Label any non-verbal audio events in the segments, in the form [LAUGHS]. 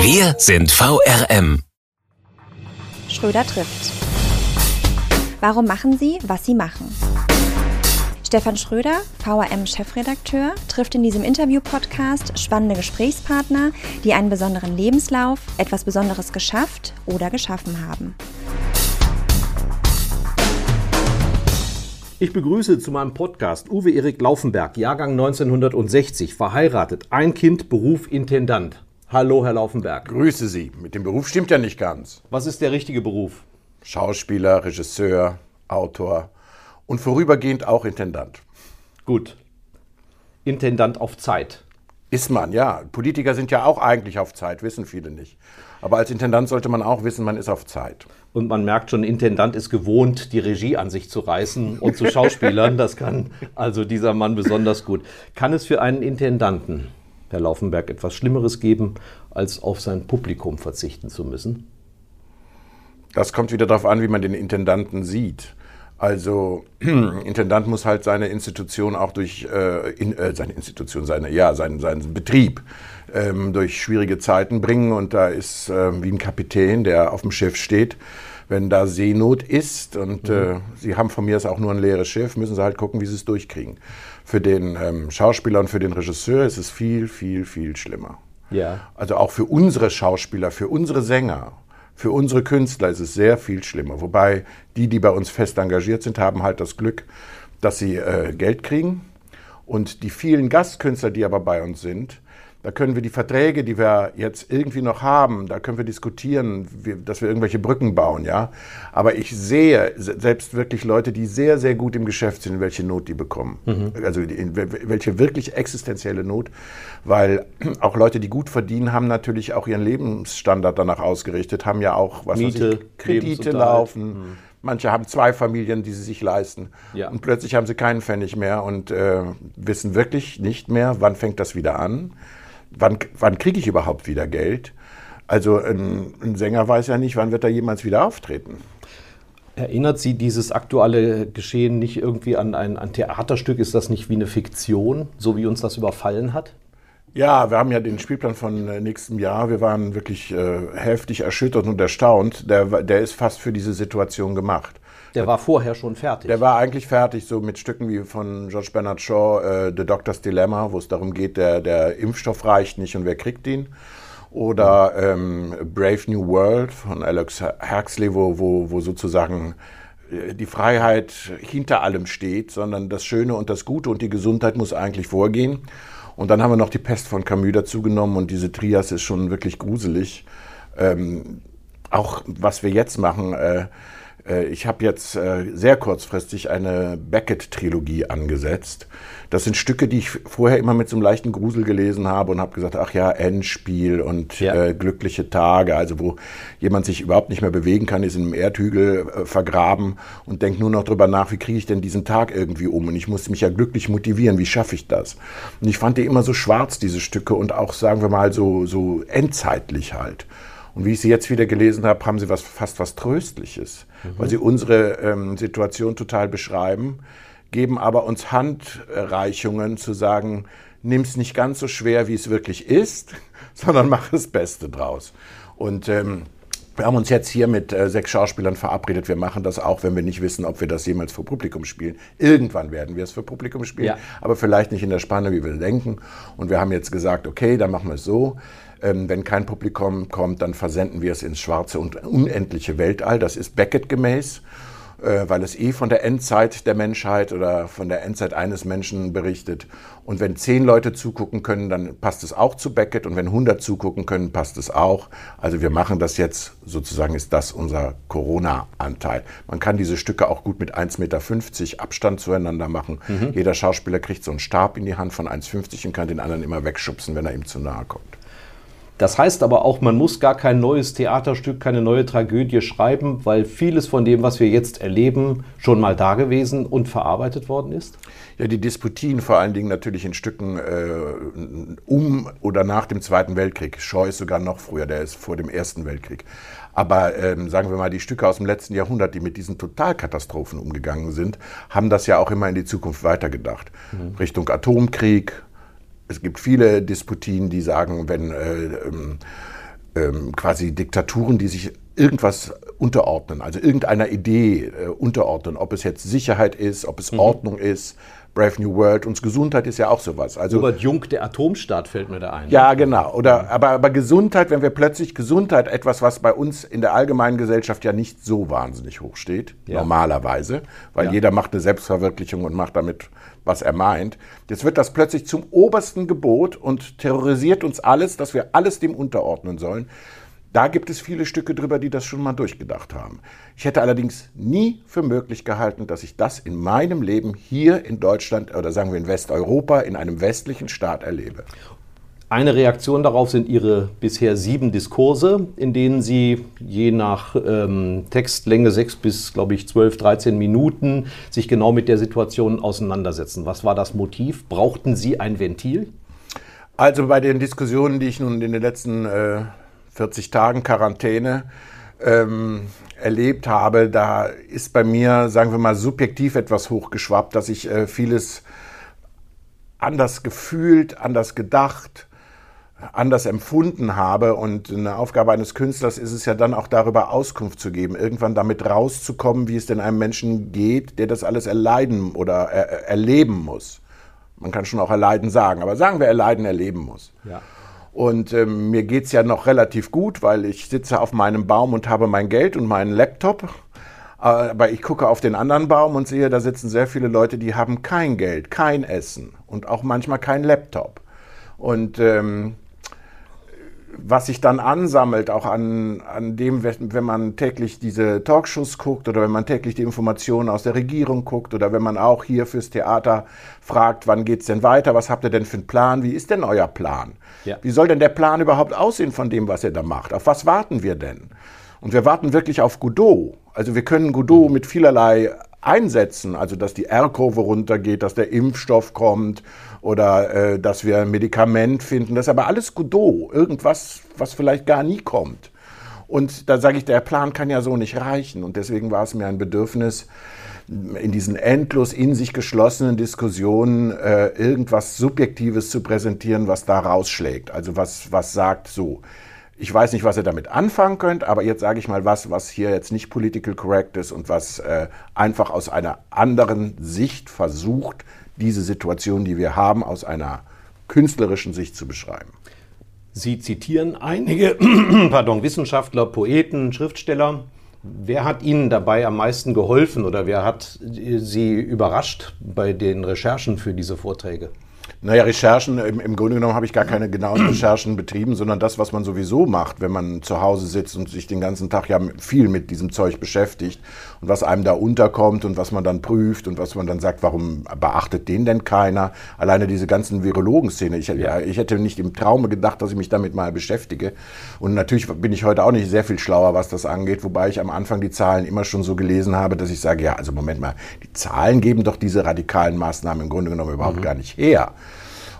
Wir sind VRM. Schröder trifft. Warum machen Sie, was Sie machen? Stefan Schröder, VRM-Chefredakteur, trifft in diesem Interview-Podcast spannende Gesprächspartner, die einen besonderen Lebenslauf, etwas Besonderes geschafft oder geschaffen haben. Ich begrüße zu meinem Podcast Uwe Erik Laufenberg, Jahrgang 1960, verheiratet, ein Kind, Beruf Intendant. Hallo, Herr Laufenberg. Grüße Sie. Mit dem Beruf stimmt ja nicht ganz. Was ist der richtige Beruf? Schauspieler, Regisseur, Autor und vorübergehend auch Intendant. Gut. Intendant auf Zeit. Ist man, ja. Politiker sind ja auch eigentlich auf Zeit, wissen viele nicht. Aber als Intendant sollte man auch wissen, man ist auf Zeit. Und man merkt schon, Intendant ist gewohnt, die Regie an sich zu reißen und zu Schauspielern. Das kann also dieser Mann besonders gut. Kann es für einen Intendanten Herr Laufenberg etwas Schlimmeres geben, als auf sein Publikum verzichten zu müssen? Das kommt wieder darauf an, wie man den Intendanten sieht. Also [CLEARS THROAT] Intendant muss halt seine Institution auch durch äh, in, äh, seine Institution, seine ja seinen, seinen Betrieb ähm, durch schwierige Zeiten bringen und da ist äh, wie ein Kapitän, der auf dem Schiff steht. Wenn da Seenot ist und mhm. äh, sie haben von mir aus auch nur ein leeres Schiff, müssen sie halt gucken, wie sie es durchkriegen. Für den ähm, Schauspieler und für den Regisseur ist es viel, viel, viel schlimmer. Ja. Also auch für unsere Schauspieler, für unsere Sänger, für unsere Künstler ist es sehr viel schlimmer. Wobei die, die bei uns fest engagiert sind, haben halt das Glück, dass sie äh, Geld kriegen. Und die vielen Gastkünstler, die aber bei uns sind, da können wir die Verträge, die wir jetzt irgendwie noch haben, da können wir diskutieren, dass wir irgendwelche Brücken bauen, ja. Aber ich sehe selbst wirklich Leute, die sehr, sehr gut im Geschäft sind, welche Not die bekommen. Mhm. Also welche wirklich existenzielle Not, weil [CLEARS THROAT] auch Leute, die gut verdienen, haben natürlich auch ihren Lebensstandard danach ausgerichtet, haben ja auch was Miete, ich, Kredite laufen. Mhm. Manche haben zwei Familien, die sie sich leisten. Ja. Und plötzlich haben sie keinen Pfennig mehr und äh, wissen wirklich nicht mehr, wann fängt das wieder an wann, wann kriege ich überhaupt wieder Geld? Also ein, ein Sänger weiß ja nicht, wann wird er jemals wieder auftreten. Erinnert Sie dieses aktuelle Geschehen nicht irgendwie an ein, ein Theaterstück? Ist das nicht wie eine Fiktion, so wie uns das überfallen hat? Ja, wir haben ja den Spielplan von äh, nächstem Jahr. Wir waren wirklich äh, heftig erschüttert und erstaunt. Der, der ist fast für diese Situation gemacht. Der war vorher schon fertig. Der war eigentlich fertig, so mit Stücken wie von George Bernard Shaw, äh, The Doctor's Dilemma, wo es darum geht, der, der Impfstoff reicht nicht und wer kriegt ihn. Oder ähm, Brave New World von Alex Huxley, wo, wo, wo sozusagen äh, die Freiheit hinter allem steht, sondern das Schöne und das Gute und die Gesundheit muss eigentlich vorgehen. Und dann haben wir noch die Pest von Camus dazu genommen und diese Trias ist schon wirklich gruselig. Ähm, auch was wir jetzt machen, äh, ich habe jetzt äh, sehr kurzfristig eine Beckett-Trilogie angesetzt. Das sind Stücke, die ich vorher immer mit so einem leichten Grusel gelesen habe und habe gesagt, ach ja, Endspiel und ja. äh, glückliche Tage, also wo jemand sich überhaupt nicht mehr bewegen kann, ist in einem Erdhügel äh, vergraben und denkt nur noch drüber nach, wie kriege ich denn diesen Tag irgendwie um? Und ich musste mich ja glücklich motivieren, wie schaffe ich das? Und ich fand die immer so schwarz, diese Stücke, und auch, sagen wir mal, so, so endzeitlich halt. Und wie ich sie jetzt wieder gelesen habe, haben sie was, fast was Tröstliches, mhm. weil sie unsere ähm, Situation total beschreiben, geben aber uns Handreichungen zu sagen, nimm es nicht ganz so schwer, wie es wirklich ist, [LAUGHS] sondern mach das Beste draus. Und ähm, wir haben uns jetzt hier mit äh, sechs Schauspielern verabredet. Wir machen das auch, wenn wir nicht wissen, ob wir das jemals vor Publikum spielen. Irgendwann werden wir es für Publikum spielen, ja. aber vielleicht nicht in der Spanne, wie wir denken. Und wir haben jetzt gesagt, okay, dann machen wir es so. Ähm, wenn kein Publikum kommt, dann versenden wir es ins schwarze und unendliche Weltall. Das ist Beckett gemäß, äh, weil es eh von der Endzeit der Menschheit oder von der Endzeit eines Menschen berichtet. Und wenn zehn Leute zugucken können, dann passt es auch zu Beckett. Und wenn 100 zugucken können, passt es auch. Also wir machen das jetzt, sozusagen ist das unser Corona-Anteil. Man kann diese Stücke auch gut mit 1,50 Meter Abstand zueinander machen. Mhm. Jeder Schauspieler kriegt so einen Stab in die Hand von 1,50 und kann den anderen immer wegschubsen, wenn er ihm zu nahe kommt. Das heißt aber auch, man muss gar kein neues Theaterstück, keine neue Tragödie schreiben, weil vieles von dem, was wir jetzt erleben, schon mal da gewesen und verarbeitet worden ist? Ja, die Disputien vor allen Dingen natürlich in Stücken äh, um oder nach dem Zweiten Weltkrieg. Shaw ist sogar noch früher, der ist vor dem Ersten Weltkrieg. Aber ähm, sagen wir mal, die Stücke aus dem letzten Jahrhundert, die mit diesen Totalkatastrophen umgegangen sind, haben das ja auch immer in die Zukunft weitergedacht. Mhm. Richtung Atomkrieg, es gibt viele Disputien, die sagen, wenn äh, ähm, ähm, quasi Diktaturen, die sich irgendwas unterordnen, also irgendeiner Idee äh, unterordnen, ob es jetzt Sicherheit ist, ob es mhm. Ordnung ist, Brave New World. Und Gesundheit ist ja auch sowas. Also, Robert Jung, der Atomstaat, fällt mir da ein. Ja, genau. Oder, aber, aber Gesundheit, wenn wir plötzlich Gesundheit, etwas, was bei uns in der allgemeinen Gesellschaft ja nicht so wahnsinnig hoch steht, ja. normalerweise, weil ja. jeder macht eine Selbstverwirklichung und macht damit, was er meint. Jetzt wird das plötzlich zum obersten Gebot und terrorisiert uns alles, dass wir alles dem unterordnen sollen. Da gibt es viele Stücke drüber, die das schon mal durchgedacht haben. Ich hätte allerdings nie für möglich gehalten, dass ich das in meinem Leben hier in Deutschland oder sagen wir in Westeuropa, in einem westlichen Staat erlebe. Eine Reaktion darauf sind Ihre bisher sieben Diskurse, in denen Sie je nach ähm, Textlänge sechs bis, glaube ich, zwölf, dreizehn Minuten sich genau mit der Situation auseinandersetzen. Was war das Motiv? Brauchten Sie ein Ventil? Also bei den Diskussionen, die ich nun in den letzten äh, 40 Tagen Quarantäne ähm, erlebt habe, da ist bei mir, sagen wir mal, subjektiv etwas hochgeschwappt, dass ich äh, vieles anders gefühlt, anders gedacht, anders empfunden habe. Und eine Aufgabe eines Künstlers ist es ja dann auch darüber Auskunft zu geben, irgendwann damit rauszukommen, wie es denn einem Menschen geht, der das alles erleiden oder er erleben muss. Man kann schon auch erleiden sagen, aber sagen wir erleiden, erleben muss. Ja. Und ähm, mir geht es ja noch relativ gut, weil ich sitze auf meinem Baum und habe mein Geld und meinen Laptop. Aber ich gucke auf den anderen Baum und sehe, da sitzen sehr viele Leute, die haben kein Geld, kein Essen und auch manchmal kein Laptop. Und ähm, was sich dann ansammelt, auch an, an dem, wenn man täglich diese Talkshows guckt oder wenn man täglich die Informationen aus der Regierung guckt oder wenn man auch hier fürs Theater fragt, wann geht es denn weiter, was habt ihr denn für einen Plan, wie ist denn euer Plan? Ja. Wie soll denn der Plan überhaupt aussehen von dem, was ihr da macht? Auf was warten wir denn? Und wir warten wirklich auf Godot. Also wir können Godot mit vielerlei einsetzen, also dass die R-Kurve runtergeht, dass der Impfstoff kommt oder äh, dass wir ein Medikament finden. Das ist aber alles Godot, irgendwas, was vielleicht gar nie kommt. Und da sage ich, der Plan kann ja so nicht reichen. Und deswegen war es mir ein Bedürfnis, in diesen endlos in sich geschlossenen Diskussionen äh, irgendwas Subjektives zu präsentieren, was da rausschlägt. Also was, was sagt so. Ich weiß nicht, was ihr damit anfangen könnt, aber jetzt sage ich mal was, was hier jetzt nicht political correct ist und was äh, einfach aus einer anderen Sicht versucht, diese Situation, die wir haben, aus einer künstlerischen Sicht zu beschreiben. Sie zitieren einige [CLEARS THROAT] pardon, Wissenschaftler, Poeten, Schriftsteller. Wer hat Ihnen dabei am meisten geholfen oder wer hat Sie überrascht bei den Recherchen für diese Vorträge? Naja, Recherchen, im, im Grunde genommen habe ich gar keine genauen [CLEARS THROAT] Recherchen betrieben, sondern das, was man sowieso macht, wenn man zu Hause sitzt und sich den ganzen Tag ja viel mit diesem Zeug beschäftigt und was einem da unterkommt und was man dann prüft und was man dann sagt, warum beachtet den denn keiner? Alleine diese ganzen Virologen-Szene. Ich, ja, ich hätte nicht im Traume gedacht, dass ich mich damit mal beschäftige. Und natürlich bin ich heute auch nicht sehr viel schlauer, was das angeht, wobei ich am Anfang die Zahlen immer schon so gelesen habe, dass ich sage, ja, also Moment mal, die Zahlen geben doch diese radikalen Maßnahmen im Grunde genommen überhaupt mhm. gar nicht her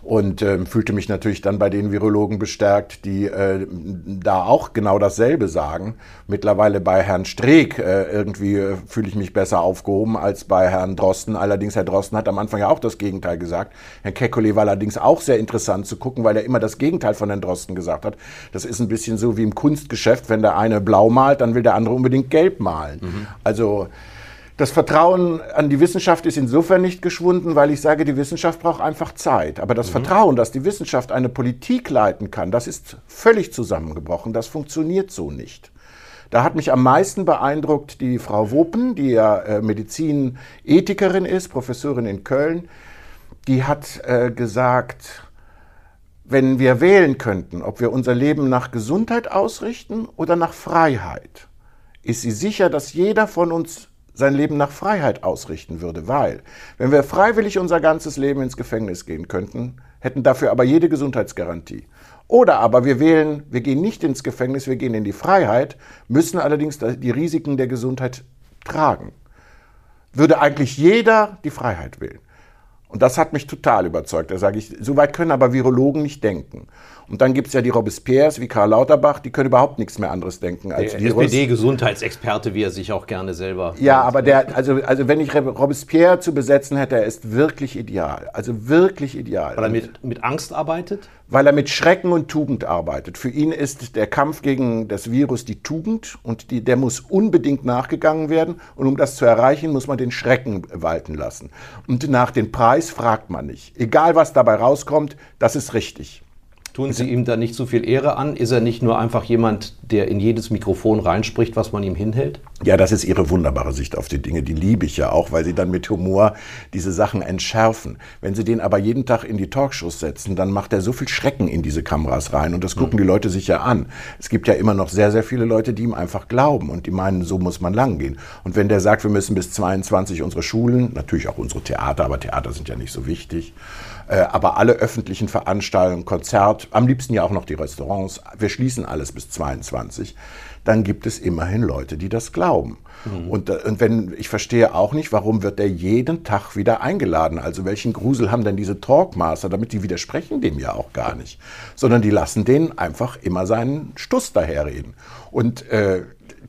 und äh, fühlte mich natürlich dann bei den Virologen bestärkt, die äh, da auch genau dasselbe sagen. Mittlerweile bei Herrn Streeck äh, irgendwie äh, fühle ich mich besser aufgehoben als bei Herrn Drosten. Allerdings Herr Drosten hat am Anfang ja auch das Gegenteil gesagt. Herr Kekulé war allerdings auch sehr interessant zu gucken, weil er immer das Gegenteil von Herrn Drosten gesagt hat. Das ist ein bisschen so wie im Kunstgeschäft, wenn der eine blau malt, dann will der andere unbedingt gelb malen. Mhm. Also das Vertrauen an die Wissenschaft ist insofern nicht geschwunden, weil ich sage, die Wissenschaft braucht einfach Zeit. Aber das mhm. Vertrauen, dass die Wissenschaft eine Politik leiten kann, das ist völlig zusammengebrochen. Das funktioniert so nicht. Da hat mich am meisten beeindruckt die Frau Wopen, die ja äh, Medizinethikerin ist, Professorin in Köln. Die hat äh, gesagt, wenn wir wählen könnten, ob wir unser Leben nach Gesundheit ausrichten oder nach Freiheit, ist sie sicher, dass jeder von uns sein Leben nach Freiheit ausrichten würde, weil wenn wir freiwillig unser ganzes Leben ins Gefängnis gehen könnten, hätten dafür aber jede Gesundheitsgarantie. Oder aber wir wählen, wir gehen nicht ins Gefängnis, wir gehen in die Freiheit, müssen allerdings die Risiken der Gesundheit tragen. Würde eigentlich jeder die Freiheit wählen. Und das hat mich total überzeugt. Da sage ich, so weit können aber Virologen nicht denken. Und dann gibt es ja die Robespierres wie Karl Lauterbach, die können überhaupt nichts mehr anderes denken als der SPD-Gesundheitsexperte, wie er sich auch gerne selber. Ja, aber der, also, also wenn ich Robespierre zu besetzen hätte, er ist wirklich ideal. Also wirklich ideal. Weil er mit, mit Angst arbeitet? Weil er mit Schrecken und Tugend arbeitet. Für ihn ist der Kampf gegen das Virus die Tugend und die, der muss unbedingt nachgegangen werden. Und um das zu erreichen, muss man den Schrecken walten lassen. Und nach dem Preis fragt man nicht. Egal was dabei rauskommt, das ist richtig. Tun Sie ihm da nicht zu viel Ehre an? Ist er nicht nur einfach jemand, der in jedes Mikrofon reinspricht, was man ihm hinhält? Ja, das ist Ihre wunderbare Sicht auf die Dinge. Die liebe ich ja auch, weil Sie dann mit Humor diese Sachen entschärfen. Wenn Sie den aber jeden Tag in die Talkshows setzen, dann macht er so viel Schrecken in diese Kameras rein und das gucken mhm. die Leute sich ja an. Es gibt ja immer noch sehr, sehr viele Leute, die ihm einfach glauben und die meinen, so muss man langgehen. Und wenn der sagt, wir müssen bis 22 unsere Schulen, natürlich auch unsere Theater, aber Theater sind ja nicht so wichtig, aber alle öffentlichen Veranstaltungen, Konzert, am liebsten ja auch noch die Restaurants, wir schließen alles bis 22, dann gibt es immerhin Leute, die das glauben. Mhm. Und, äh, und wenn, ich verstehe auch nicht, warum wird der jeden Tag wieder eingeladen? Also welchen Grusel haben denn diese Talkmaster, damit die widersprechen dem ja auch gar nicht, sondern die lassen den einfach immer seinen Stuss daherreden und äh,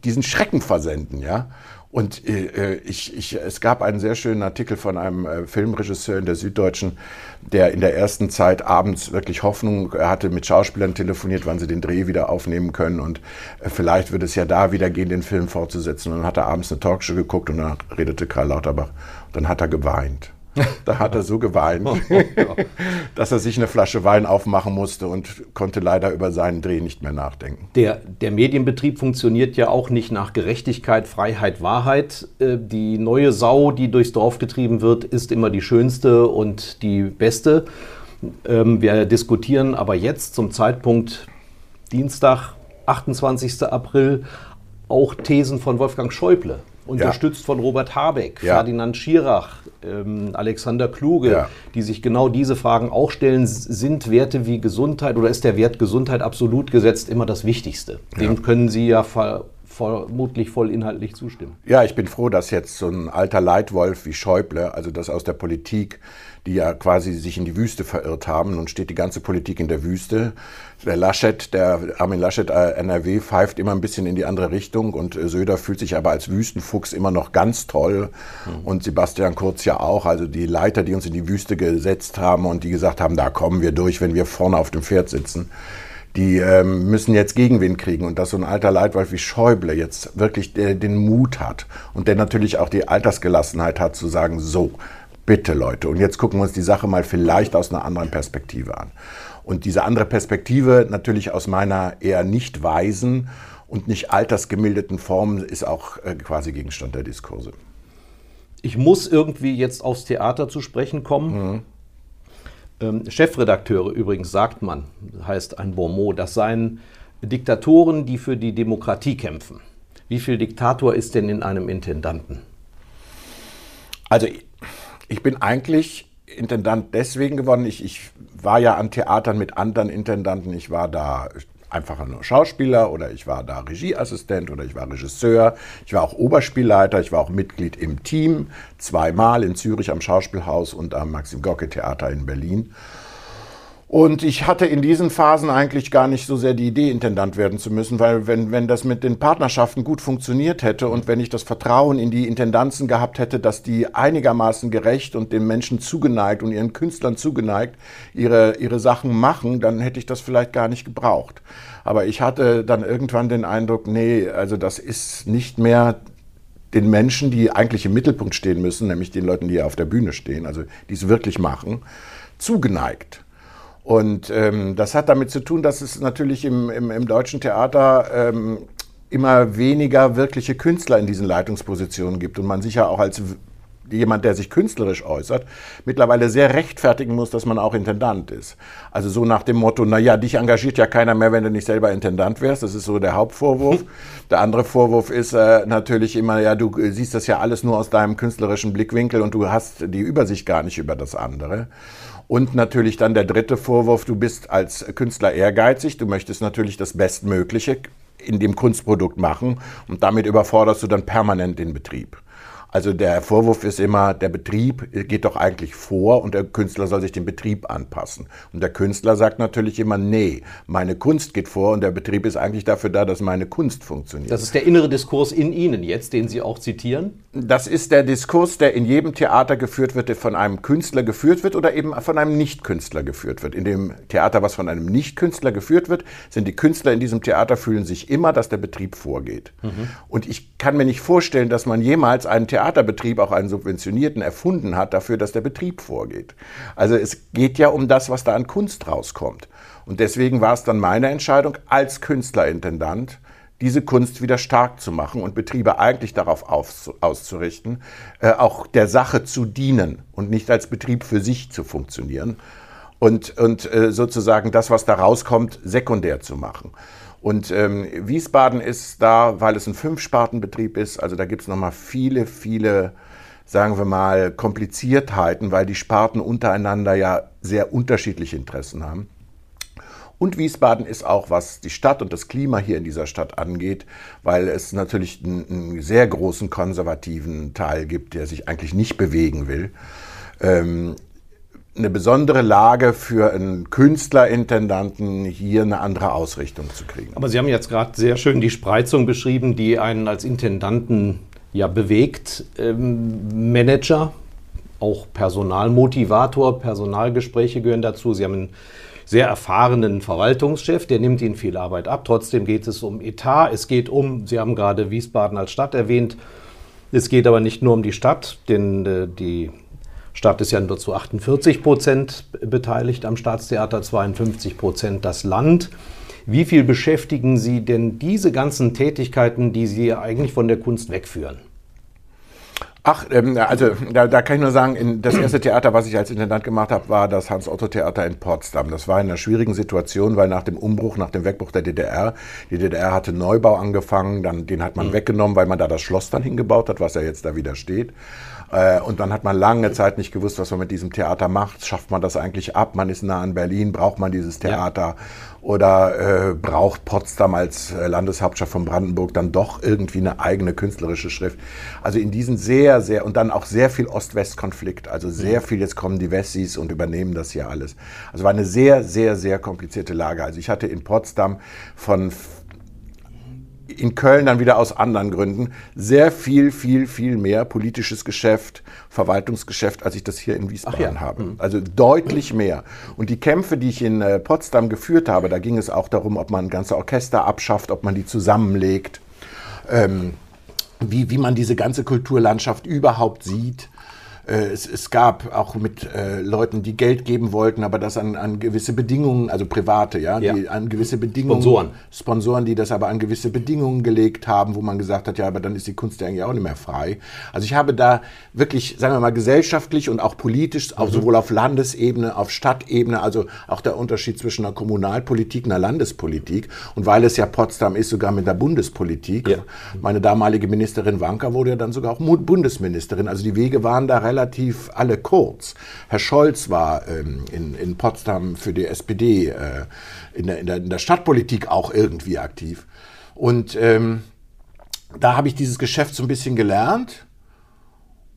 diesen Schrecken versenden, ja. Und äh, ich, ich, es gab einen sehr schönen Artikel von einem äh, Filmregisseur in der Süddeutschen, der in der ersten Zeit abends wirklich Hoffnung hatte, mit Schauspielern telefoniert, wann sie den Dreh wieder aufnehmen können. Und äh, vielleicht würde es ja da wieder gehen, den Film fortzusetzen. Und dann hat er abends eine Talkshow geguckt und dann redete Karl Lauterbach. Und dann hat er geweint. [LAUGHS] Da hat er so geweint, [LAUGHS] dass er sich eine Flasche Wein aufmachen musste und konnte leider über seinen Dreh nicht mehr nachdenken. Der, der Medienbetrieb funktioniert ja auch nicht nach Gerechtigkeit, Freiheit, Wahrheit. Äh, die neue Sau, die durchs Dorf getrieben wird, ist immer die schönste und die beste. Ähm, wir diskutieren aber jetzt zum Zeitpunkt Dienstag, 28. April, auch Thesen von Wolfgang Schäuble unterstützt ja. von Robert Habeck, ja. Ferdinand Schirach, ähm, Alexander Kluge, ja. die sich genau diese Fragen auch stellen. Sind Werte wie Gesundheit oder ist der Wert Gesundheit absolut gesetzt immer das Wichtigste? Dem können Sie ja vermutlich voll inhaltlich zustimmen. Ja, ich bin froh, dass jetzt so ein alter Leitwolf wie Schäuble, also das aus der Politik, die ja quasi sich in die Wüste verirrt haben. Nun steht die ganze Politik in der Wüste. Der Laschet, der Armin Laschet äh, NRW pfeift immer ein bisschen in die andere Richtung und äh, Söder fühlt sich aber als Wüstenfuchs immer noch ganz toll mhm. und Sebastian Kurz ja auch. Also die Leiter, die uns in die Wüste gesetzt haben und die gesagt haben, da kommen wir durch, wenn wir vorne auf dem Pferd sitzen die ähm, müssen jetzt Gegenwind kriegen und dass so ein alter Leitwolf wie Schäuble jetzt wirklich der, den Mut hat und der natürlich auch die Altersgelassenheit hat zu sagen, so, Bitte Leute, und jetzt gucken wir uns die Sache mal vielleicht aus einer anderen Perspektive an. Und diese andere Perspektive natürlich aus meiner eher nicht weisen und nicht altersgemilderten Form ist auch äh, quasi Gegenstand der Diskurse. Ich muss irgendwie jetzt aufs Theater zu sprechen kommen. Mhm. Ähm, Chefredakteure übrigens sagt man, heißt ein Bonmot, das seien Diktatoren, die für die Demokratie kämpfen. Wie viel Diktator ist denn in einem Intendanten? Also ich bin eigentlich Intendant deswegen geworden. Ich, ich war ja an Theatern mit anderen Intendanten. Ich war da einfach nur Schauspieler oder ich war da Regieassistent oder ich war Regisseur. Ich war auch Oberspielleiter, ich war auch Mitglied im Team, zweimal in Zürich am Schauspielhaus und am Maxim Gorki Theater in Berlin. Und ich hatte in diesen Phasen eigentlich gar nicht so sehr die Idee, Intendant werden zu müssen, weil wenn, wenn das mit den Partnerschaften gut funktioniert hätte und wenn ich das Vertrauen in die Intendanzen gehabt hätte, dass die einigermaßen gerecht und den Menschen zugeneigt und ihren Künstlern zugeneigt ihre, ihre Sachen machen, dann hätte ich das vielleicht gar nicht gebraucht. Aber ich hatte dann irgendwann den Eindruck, nee, also das ist nicht mehr den Menschen, die eigentlich im Mittelpunkt stehen müssen, nämlich den Leuten, die auf der Bühne stehen, also die es wirklich machen, zugeneigt. Und ähm, das hat damit zu tun, dass es natürlich im, im, im deutschen Theater ähm, immer weniger wirkliche Künstler in diesen Leitungspositionen gibt und man sich ja auch als jemand, der sich künstlerisch äußert, mittlerweile sehr rechtfertigen muss, dass man auch Intendant ist. Also so nach dem Motto, na ja, dich engagiert ja keiner mehr, wenn du nicht selber Intendant wärst. Das ist so der Hauptvorwurf. [LAUGHS] Der andere Vorwurf ist äh, natürlich immer, ja, du siehst das ja alles nur aus deinem künstlerischen Blickwinkel und du hast die Übersicht gar nicht über das andere. Und natürlich dann der dritte Vorwurf, du bist als Künstler ehrgeizig, du möchtest natürlich das Bestmögliche in dem Kunstprodukt machen und damit überforderst du dann permanent den Betrieb. Also der Vorwurf ist immer, der Betrieb geht doch eigentlich vor und der Künstler soll sich dem Betrieb anpassen. Und der Künstler sagt natürlich immer, nee, meine Kunst geht vor und der Betrieb ist eigentlich dafür da, dass meine Kunst funktioniert. Das ist der innere Diskurs in Ihnen jetzt, den Sie auch zitieren? Das ist der Diskurs, der in jedem Theater geführt wird, der von einem Künstler geführt wird oder eben von einem Nicht-Künstler geführt wird. In dem Theater, was von einem Nicht-Künstler geführt wird, sind die Künstler in diesem Theater fühlen sich immer, dass der Betrieb vorgeht. Mhm. Und ich kann mir nicht vorstellen, dass man jemals einen Theater Theaterbetrieb, auch einen subventionierten, erfunden hat dafür, dass der Betrieb vorgeht. Also es geht ja um das, was da an Kunst rauskommt. Und deswegen war es dann meine Entscheidung als Künstlerintendant, diese Kunst wieder stark zu machen und Betriebe eigentlich darauf auszurichten, äh, auch der Sache zu dienen und nicht als Betrieb für sich zu funktionieren und, und äh, sozusagen das, was da rauskommt, sekundär zu machen. Und ähm, Wiesbaden ist da, weil es ein Fünf-Sparten-Betrieb ist, also da gibt es nochmal viele, viele, sagen wir mal, Kompliziertheiten, weil die Sparten untereinander ja sehr unterschiedliche Interessen haben. Und Wiesbaden ist auch, was die Stadt und das Klima hier in dieser Stadt angeht, weil es natürlich einen, einen sehr großen konservativen Teil gibt, der sich eigentlich nicht bewegen will. Ähm, eine besondere Lage für einen Künstlerintendanten, hier eine andere Ausrichtung zu kriegen. Aber Sie haben jetzt gerade sehr schön die Spreizung beschrieben, die einen als Intendanten ja bewegt. Ähm, Manager, auch Personalmotivator, Personalgespräche gehören dazu. Sie haben einen sehr erfahrenen Verwaltungschef, der nimmt Ihnen viel Arbeit ab. Trotzdem geht es um Etat, es geht um, Sie haben gerade Wiesbaden als Stadt erwähnt, es geht aber nicht nur um die Stadt, denn äh, die Stadt ist ja nur zu 48 Prozent beteiligt am Staatstheater, 52 Prozent das Land. Wie viel beschäftigen Sie denn diese ganzen Tätigkeiten, die Sie eigentlich von der Kunst wegführen? Ach, ähm, also da, da, kann ich nur sagen, das erste Theater, was ich als Intendant gemacht habe, war das Hans-Otto-Theater in Potsdam. Das war in einer schwierigen Situation, weil nach dem Umbruch, nach dem Wegbruch der DDR, die DDR hatte Neubau angefangen, dann, den hat man mhm. weggenommen, weil man da das Schloss dann hingebaut hat, was ja jetzt da wieder steht. Äh, und dann hat man lange Zeit nicht gewusst, was man mit diesem Theater macht. Schafft man das eigentlich ab? Man ist nah an Berlin, braucht man dieses Theater? Ja. Oder äh, braucht Potsdam als äh, Landeshauptstadt von Brandenburg dann doch irgendwie eine eigene künstlerische Schrift? Also in diesen sehr, sehr, und dann auch sehr viel Ost-West-Konflikt. Also sehr viel, jetzt kommen die Wessis und übernehmen das hier alles. Also war eine sehr, sehr, sehr komplizierte Lage. Also ich hatte in Potsdam von in Köln dann wieder aus anderen Gründen sehr viel, viel, viel mehr politisches Geschäft, Verwaltungsgeschäft, als ich das hier in Wiesbaden ja. habe. Hm. Also deutlich mehr. Und die Kämpfe, die ich in äh, Potsdam geführt habe, da ging es auch darum, ob man ganze Orchester abschafft, ob man die zusammenlegt, ähm, wie, wie man diese ganze Kulturlandschaft überhaupt sieht. Äh, es, es, gab auch mit äh, Leuten, die Geld geben wollten, aber das an, an gewisse Bedingungen, also private, ja, ja. Die an gewisse Bedingungen. Sponsoren. Sponsoren, die das aber an gewisse Bedingungen gelegt haben, wo man gesagt hat, ja, aber dann ist die Kunst ja eigentlich auch nicht mehr frei. Also ich habe da wirklich, sagen wir mal, gesellschaftlich und auch politisch, auch mhm. sowohl auf Landesebene, auf Stadtebene, also auch der Unterschied zwischen einer Kommunalpolitik und einer Landespolitik. Und weil es ja Potsdam ist, sogar mit der Bundespolitik. Ja. Meine damalige Ministerin Wanka wurde ja dann sogar auch Bundesministerin. Also die Wege waren da relativ relativ alle kurz. Herr Scholz war ähm, in, in Potsdam für die SPD äh, in, der, in, der, in, der, Stadtpolitik auch irgendwie aktiv. Und ähm, da habe ich dieses Geschäft so ein bisschen gelernt.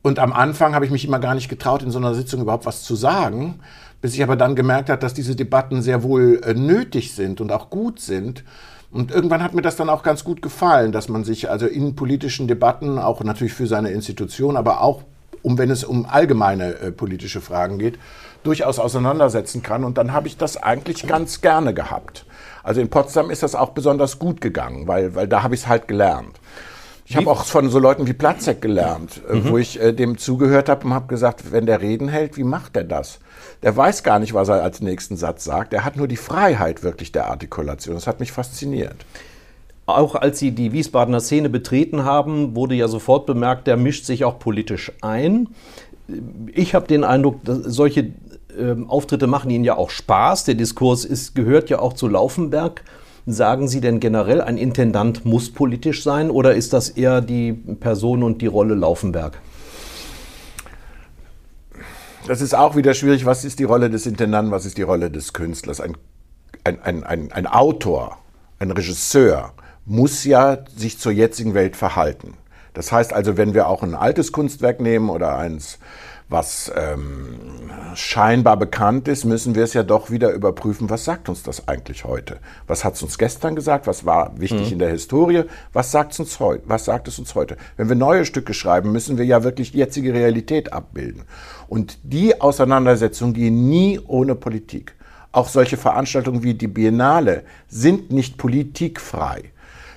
Und am Anfang habe ich mich immer gar nicht getraut, in so einer Sitzung überhaupt was zu sagen, bis ich aber dann gemerkt habe, dass diese Debatten sehr wohl äh, nötig sind und auch gut sind. Und irgendwann hat mir das dann auch ganz gut gefallen, dass man sich also in politischen Debatten, auch natürlich für seine Institution, aber auch um wenn es um allgemeine äh, politische Fragen geht, durchaus auseinandersetzen kann. Und dann habe ich das eigentlich ganz gerne gehabt. Also in Potsdam ist das auch besonders gut gegangen, weil, weil da habe ich es halt gelernt. Ich habe auch von so Leuten wie Platzek gelernt, äh, mhm. wo ich äh, dem zugehört habe und habe gesagt, wenn der Reden hält, wie macht er das? Der weiß gar nicht, was er als nächsten Satz sagt. Er hat nur die Freiheit wirklich der Artikulation. Das hat mich fasziniert. Auch als Sie die Wiesbadener Szene betreten haben, wurde ja sofort bemerkt, der mischt sich auch politisch ein. Ich habe den Eindruck, solche äh, Auftritte machen Ihnen ja auch Spaß. Der Diskurs ist, gehört ja auch zu Laufenberg. Sagen Sie denn generell, ein Intendant muss politisch sein oder ist das eher die Person und die Rolle Laufenberg? Das ist auch wieder schwierig. Was ist die Rolle des Intendanten, was ist die Rolle des Künstlers? Ein, ein, ein, ein, ein Autor, ein Regisseur muss ja sich zur jetzigen Welt verhalten. Das heißt also, wenn wir auch ein altes Kunstwerk nehmen oder eins was ähm, scheinbar bekannt ist, müssen wir es ja doch wieder überprüfen, was sagt uns das eigentlich heute? Was hat es uns gestern gesagt? Was war wichtig mhm. in der Historie? Was sagt, uns was sagt es uns heute? Wenn wir neue Stücke schreiben, müssen wir ja wirklich die jetzige Realität abbilden. Und die Auseinandersetzung gehen nie ohne Politik. Auch solche Veranstaltungen wie die Biennale sind nicht politikfrei.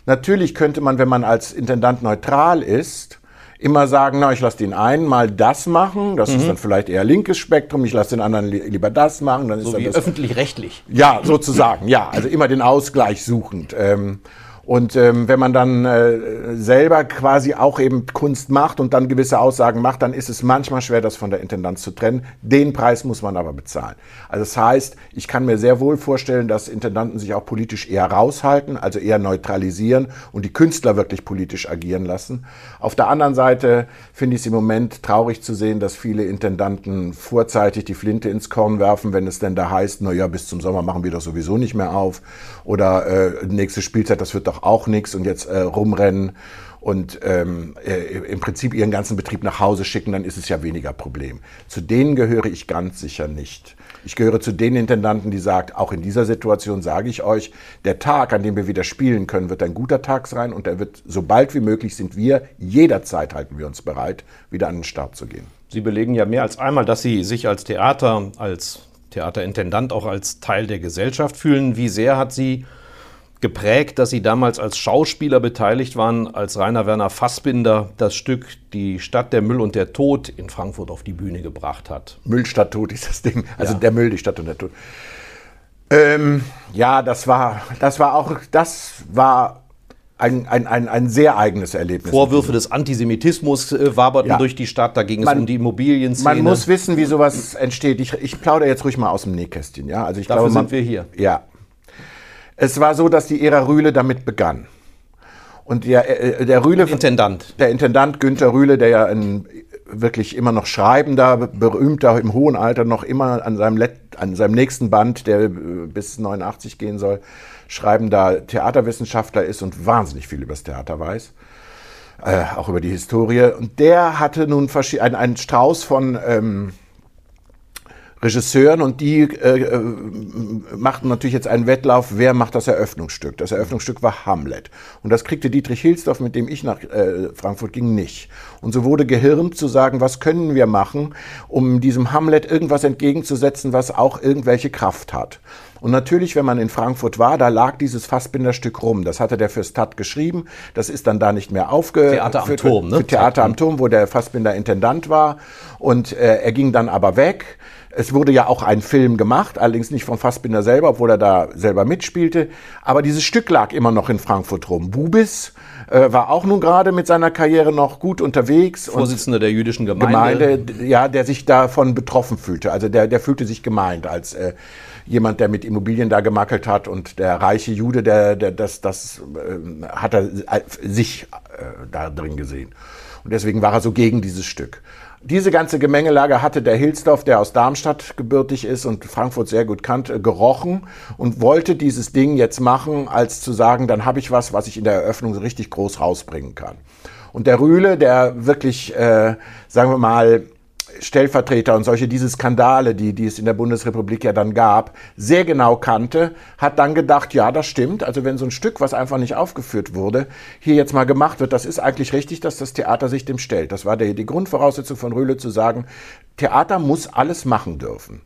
Natürlich könnte man, wenn man als Intendant neutral ist, immer sagen, na, ich lasse den einen mal das machen, das mhm. ist dann vielleicht eher linkes Spektrum, ich lasse den anderen li lieber das machen. Dann so ist wie öffentlich-rechtlich. Ja, sozusagen, ja, also immer den Ausgleich suchend. Ähm, und ähm, wenn man dann äh, selber quasi auch eben Kunst macht und dann gewisse Aussagen macht, dann ist es manchmal schwer, das von der Intendanz zu trennen. Den Preis muss man aber bezahlen. Also das heißt, ich kann mir sehr wohl vorstellen, dass Intendanten sich auch politisch eher raushalten, also eher neutralisieren und die Künstler wirklich politisch agieren lassen. Auf der anderen Seite finde ich es im Moment traurig zu sehen, dass viele Intendanten vorzeitig die Flinte ins Korn werfen, wenn es denn da heißt, na ja, bis zum Sommer machen wir doch sowieso nicht mehr auf oder äh, nächste Spielzeit, das wird doch doch auch nichts und jetzt äh, rumrennen und ähm, äh, im Prinzip ihren ganzen Betrieb nach Hause schicken, dann ist es ja weniger Problem. Zu denen gehöre ich ganz sicher nicht. Ich gehöre zu den Intendanten, die sagt, auch in dieser Situation sage ich euch, der Tag, an dem wir wieder spielen können, wird ein guter Tag sein und er wird, so bald wie möglich sind wir, jederzeit halten wir uns bereit, wieder an den Start zu gehen. Sie belegen ja mehr als einmal, dass Sie sich als Theater, als Theaterintendant auch als Teil der Gesellschaft fühlen. Wie sehr hat Sie geprägt, dass Sie damals als Schauspieler beteiligt waren, als Rainer Werner Fassbinder das Stück Die Stadt, der Müll und der Tod in Frankfurt auf die Bühne gebracht hat. Müll, Stadt, Tod ist das Ding. Also ja. der Müll, die Stadt und der Tod. Ähm, ja, das war, das war auch, das war ein, ein, ein, ein sehr eigenes Erlebnis. Vorwürfe des Antisemitismus äh, waberten ja. durch die Stadt, da ging es man, um die Immobilienszene. Man muss wissen, wie sowas entsteht. Ich, ich plaudere jetzt ruhig mal aus dem Nähkästchen. Ja? Also ich Dafür glaube, man, sind wir hier. Ja, es war so, dass die Ära Rühle damit begann. Und der, äh, der Rühle. Intendant. Der Intendant Günter Rühle, der ja ein wirklich immer noch schreibender, berühmter, im hohen Alter noch immer an seinem, Let an seinem nächsten Band, der bis 89 gehen soll, schreibender Theaterwissenschaftler ist und wahnsinnig viel über das Theater weiß. Äh, auch über die Historie. Und der hatte nun einen, einen Strauß von ähm, Regisseuren und die äh, äh, machten natürlich jetzt einen Wettlauf, wer macht das Eröffnungsstück. Das Eröffnungsstück war Hamlet. Und das kriegte Dietrich Hilsdorf, mit dem ich nach äh, Frankfurt ging, nicht. Und so wurde gehirnt zu sagen, was können wir machen, um diesem Hamlet irgendwas entgegenzusetzen, was auch irgendwelche Kraft hat. Und natürlich, wenn man in Frankfurt war, da lag dieses Fassbinderstück rum. Das hatte der für Stat geschrieben. Das ist dann da nicht mehr aufgeführt. Theater am Turm, ne? Theater am Turm, wo der Fassbinder Intendant war. Und äh, er ging dann aber weg. Es wurde ja auch ein Film gemacht, allerdings nicht von Fassbinder selber, obwohl er da selber mitspielte. Aber dieses Stück lag immer noch in Frankfurt rum. Bubis äh, war auch nun gerade mit seiner Karriere noch gut unterwegs. Vorsitzender der jüdischen Gemeinde. Gemeinde. Ja, der sich davon betroffen fühlte. Also der, der fühlte sich gemeint als äh, jemand, der mit Immobilien da gemackelt hat und der reiche Jude, der, der das, das äh, hat er äh, sich äh, da drin gesehen. Und deswegen war er so gegen dieses Stück diese ganze Gemengelage hatte der Hilsdorf, der aus Darmstadt gebürtig ist und Frankfurt sehr gut kannte, gerochen und wollte dieses Ding jetzt machen, als zu sagen, dann habe ich was, was ich in der Eröffnung so richtig groß rausbringen kann. Und der Rühle, der wirklich, äh, sagen wir mal, Stellvertreter und solche diese Skandale, die, die es in der Bundesrepublik ja dann gab, sehr genau kannte, hat dann gedacht, ja, das stimmt. Also wenn so ein Stück, was einfach nicht aufgeführt wurde, hier jetzt mal gemacht wird, das ist eigentlich richtig, dass das Theater sich dem stellt. Das war die, die Grundvoraussetzung von Rühle zu sagen, Theater muss alles machen dürfen.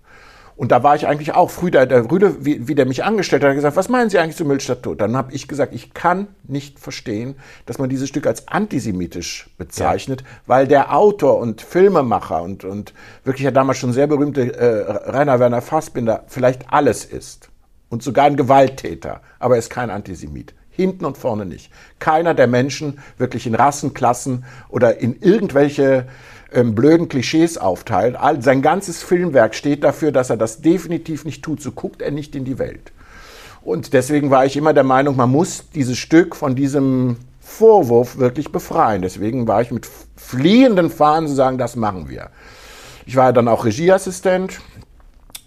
Und da war ich eigentlich auch früh, der, der Rüde, wie, wie der mich angestellt hat, hat gesagt, was meinen Sie eigentlich zu Müllstadt tot? Dann habe ich gesagt, ich kann nicht verstehen, dass man dieses Stück als antisemitisch bezeichnet, ja. weil der Autor und Filmemacher und, und wirklich ja damals schon sehr berühmte äh, Rainer Werner Fassbinder vielleicht alles ist. Und sogar ein Gewalttäter, aber er ist kein Antisemit. Hinten und vorne nicht. Keiner der Menschen wirklich in Rassen, Klassen oder in irgendwelche ähm, blöden Klischees aufteilt. All, sein ganzes Filmwerk steht dafür, dass er das definitiv nicht tut. So guckt er nicht in die Welt. Und deswegen war ich immer der Meinung, man muss dieses Stück von diesem Vorwurf wirklich befreien. Deswegen war ich mit fliehenden Fahnen zu sagen, das machen wir. Ich war dann auch Regieassistent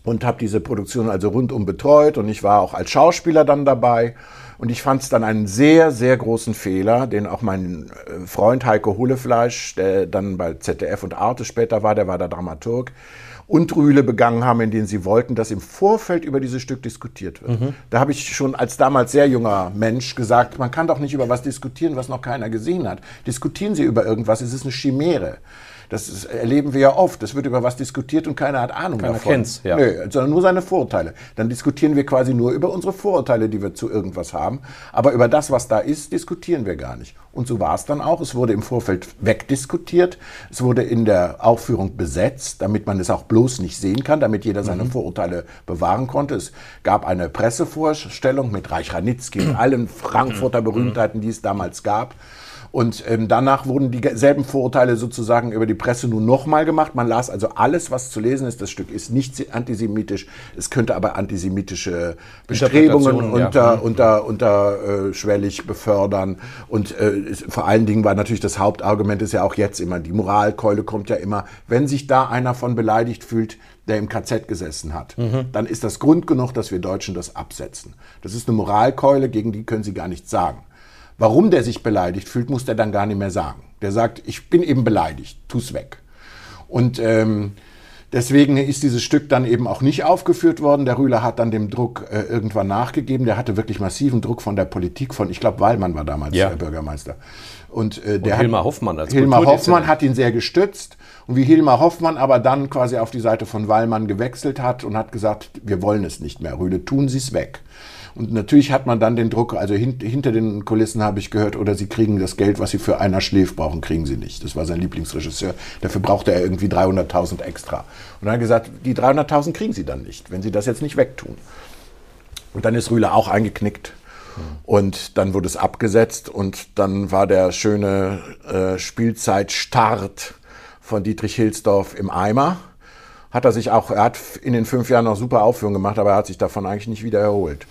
und habe diese Produktion also rundum betreut und ich war auch als Schauspieler dann dabei. Und ich fand es dann einen sehr, sehr großen Fehler, den auch mein äh, Freund Heiko Hullefleisch, der dann bei ZDF und Arte später war, der war der Dramaturg, und Rühle begangen haben, in denen sie wollten, dass im Vorfeld über dieses Stück diskutiert wird. Mhm. Da habe ich schon als damals sehr junger Mensch gesagt, man kann doch nicht über was diskutieren, was noch keiner gesehen hat. Diskutieren Sie über irgendwas, es ist eine Chimäre. Das erleben wir ja oft. Es wird über was diskutiert und keiner hat Ahnung keiner davon. Kennt's, ja. Nö, sondern nur seine Vorurteile. Dann diskutieren wir quasi nur über unsere Vorurteile, die wir zu irgendwas haben. Aber über das, was da ist, diskutieren wir gar nicht. Und so war es dann auch. Es wurde im Vorfeld wegdiskutiert. Es wurde in der Aufführung besetzt, damit man es auch bloß nicht sehen kann, damit jeder seine mhm. Vorurteile bewahren konnte. Es gab eine Pressevorstellung mit Reich Ranitzky und allen Frankfurter Berühmtheiten, die es damals gab. Und ähm, danach wurden dieselben Vorurteile sozusagen über die Presse nun nochmal gemacht. Man las also alles, was zu lesen ist. Das Stück ist nicht antisemitisch. Es könnte aber antisemitische Bestrebungen unter, ja. unter, unterschwellig äh, befördern. Und äh, es, vor allen Dingen war natürlich das Hauptargument ist ja auch jetzt immer, die Moralkeule kommt ja immer, wenn sich da einer von beleidigt fühlt, der im KZ gesessen hat, mhm. dann ist das Grund genug, dass wir Deutschen das absetzen. Das ist eine Moralkeule, gegen die können Sie gar nichts sagen. Warum der sich beleidigt fühlt, muss der dann gar nicht mehr sagen. Der sagt, ich bin eben beleidigt, tu's weg. Und ähm, deswegen ist dieses Stück dann eben auch nicht aufgeführt worden. Der Rühler hat dann dem Druck äh, irgendwann nachgegeben. Der hatte wirklich massiven Druck von der Politik, von, ich glaube, Wallmann war damals ja. der Bürgermeister. Und, äh, der und Hilmar Hoffmann als Hilmar Hoffmann hat ihn sehr gestützt. Und wie Hilmar Hoffmann aber dann quasi auf die Seite von Wallmann gewechselt hat und hat gesagt, wir wollen es nicht mehr, Rühle, tun Sie es weg. Und natürlich hat man dann den Druck, also hint, hinter den Kulissen habe ich gehört, oder sie kriegen das Geld, was sie für einer schläft brauchen, kriegen sie nicht. Das war sein Lieblingsregisseur. Dafür brauchte er irgendwie 300.000 extra. Und dann hat gesagt, die 300.000 kriegen sie dann nicht, wenn sie das jetzt nicht wegtun. Und dann ist Rühle auch eingeknickt. Und dann wurde es abgesetzt und dann war der schöne äh, Spielzeitstart von Dietrich Hilsdorf im Eimer. Hat er sich auch, er hat in den fünf Jahren noch super Aufführungen gemacht, aber er hat sich davon eigentlich nicht wieder erholt.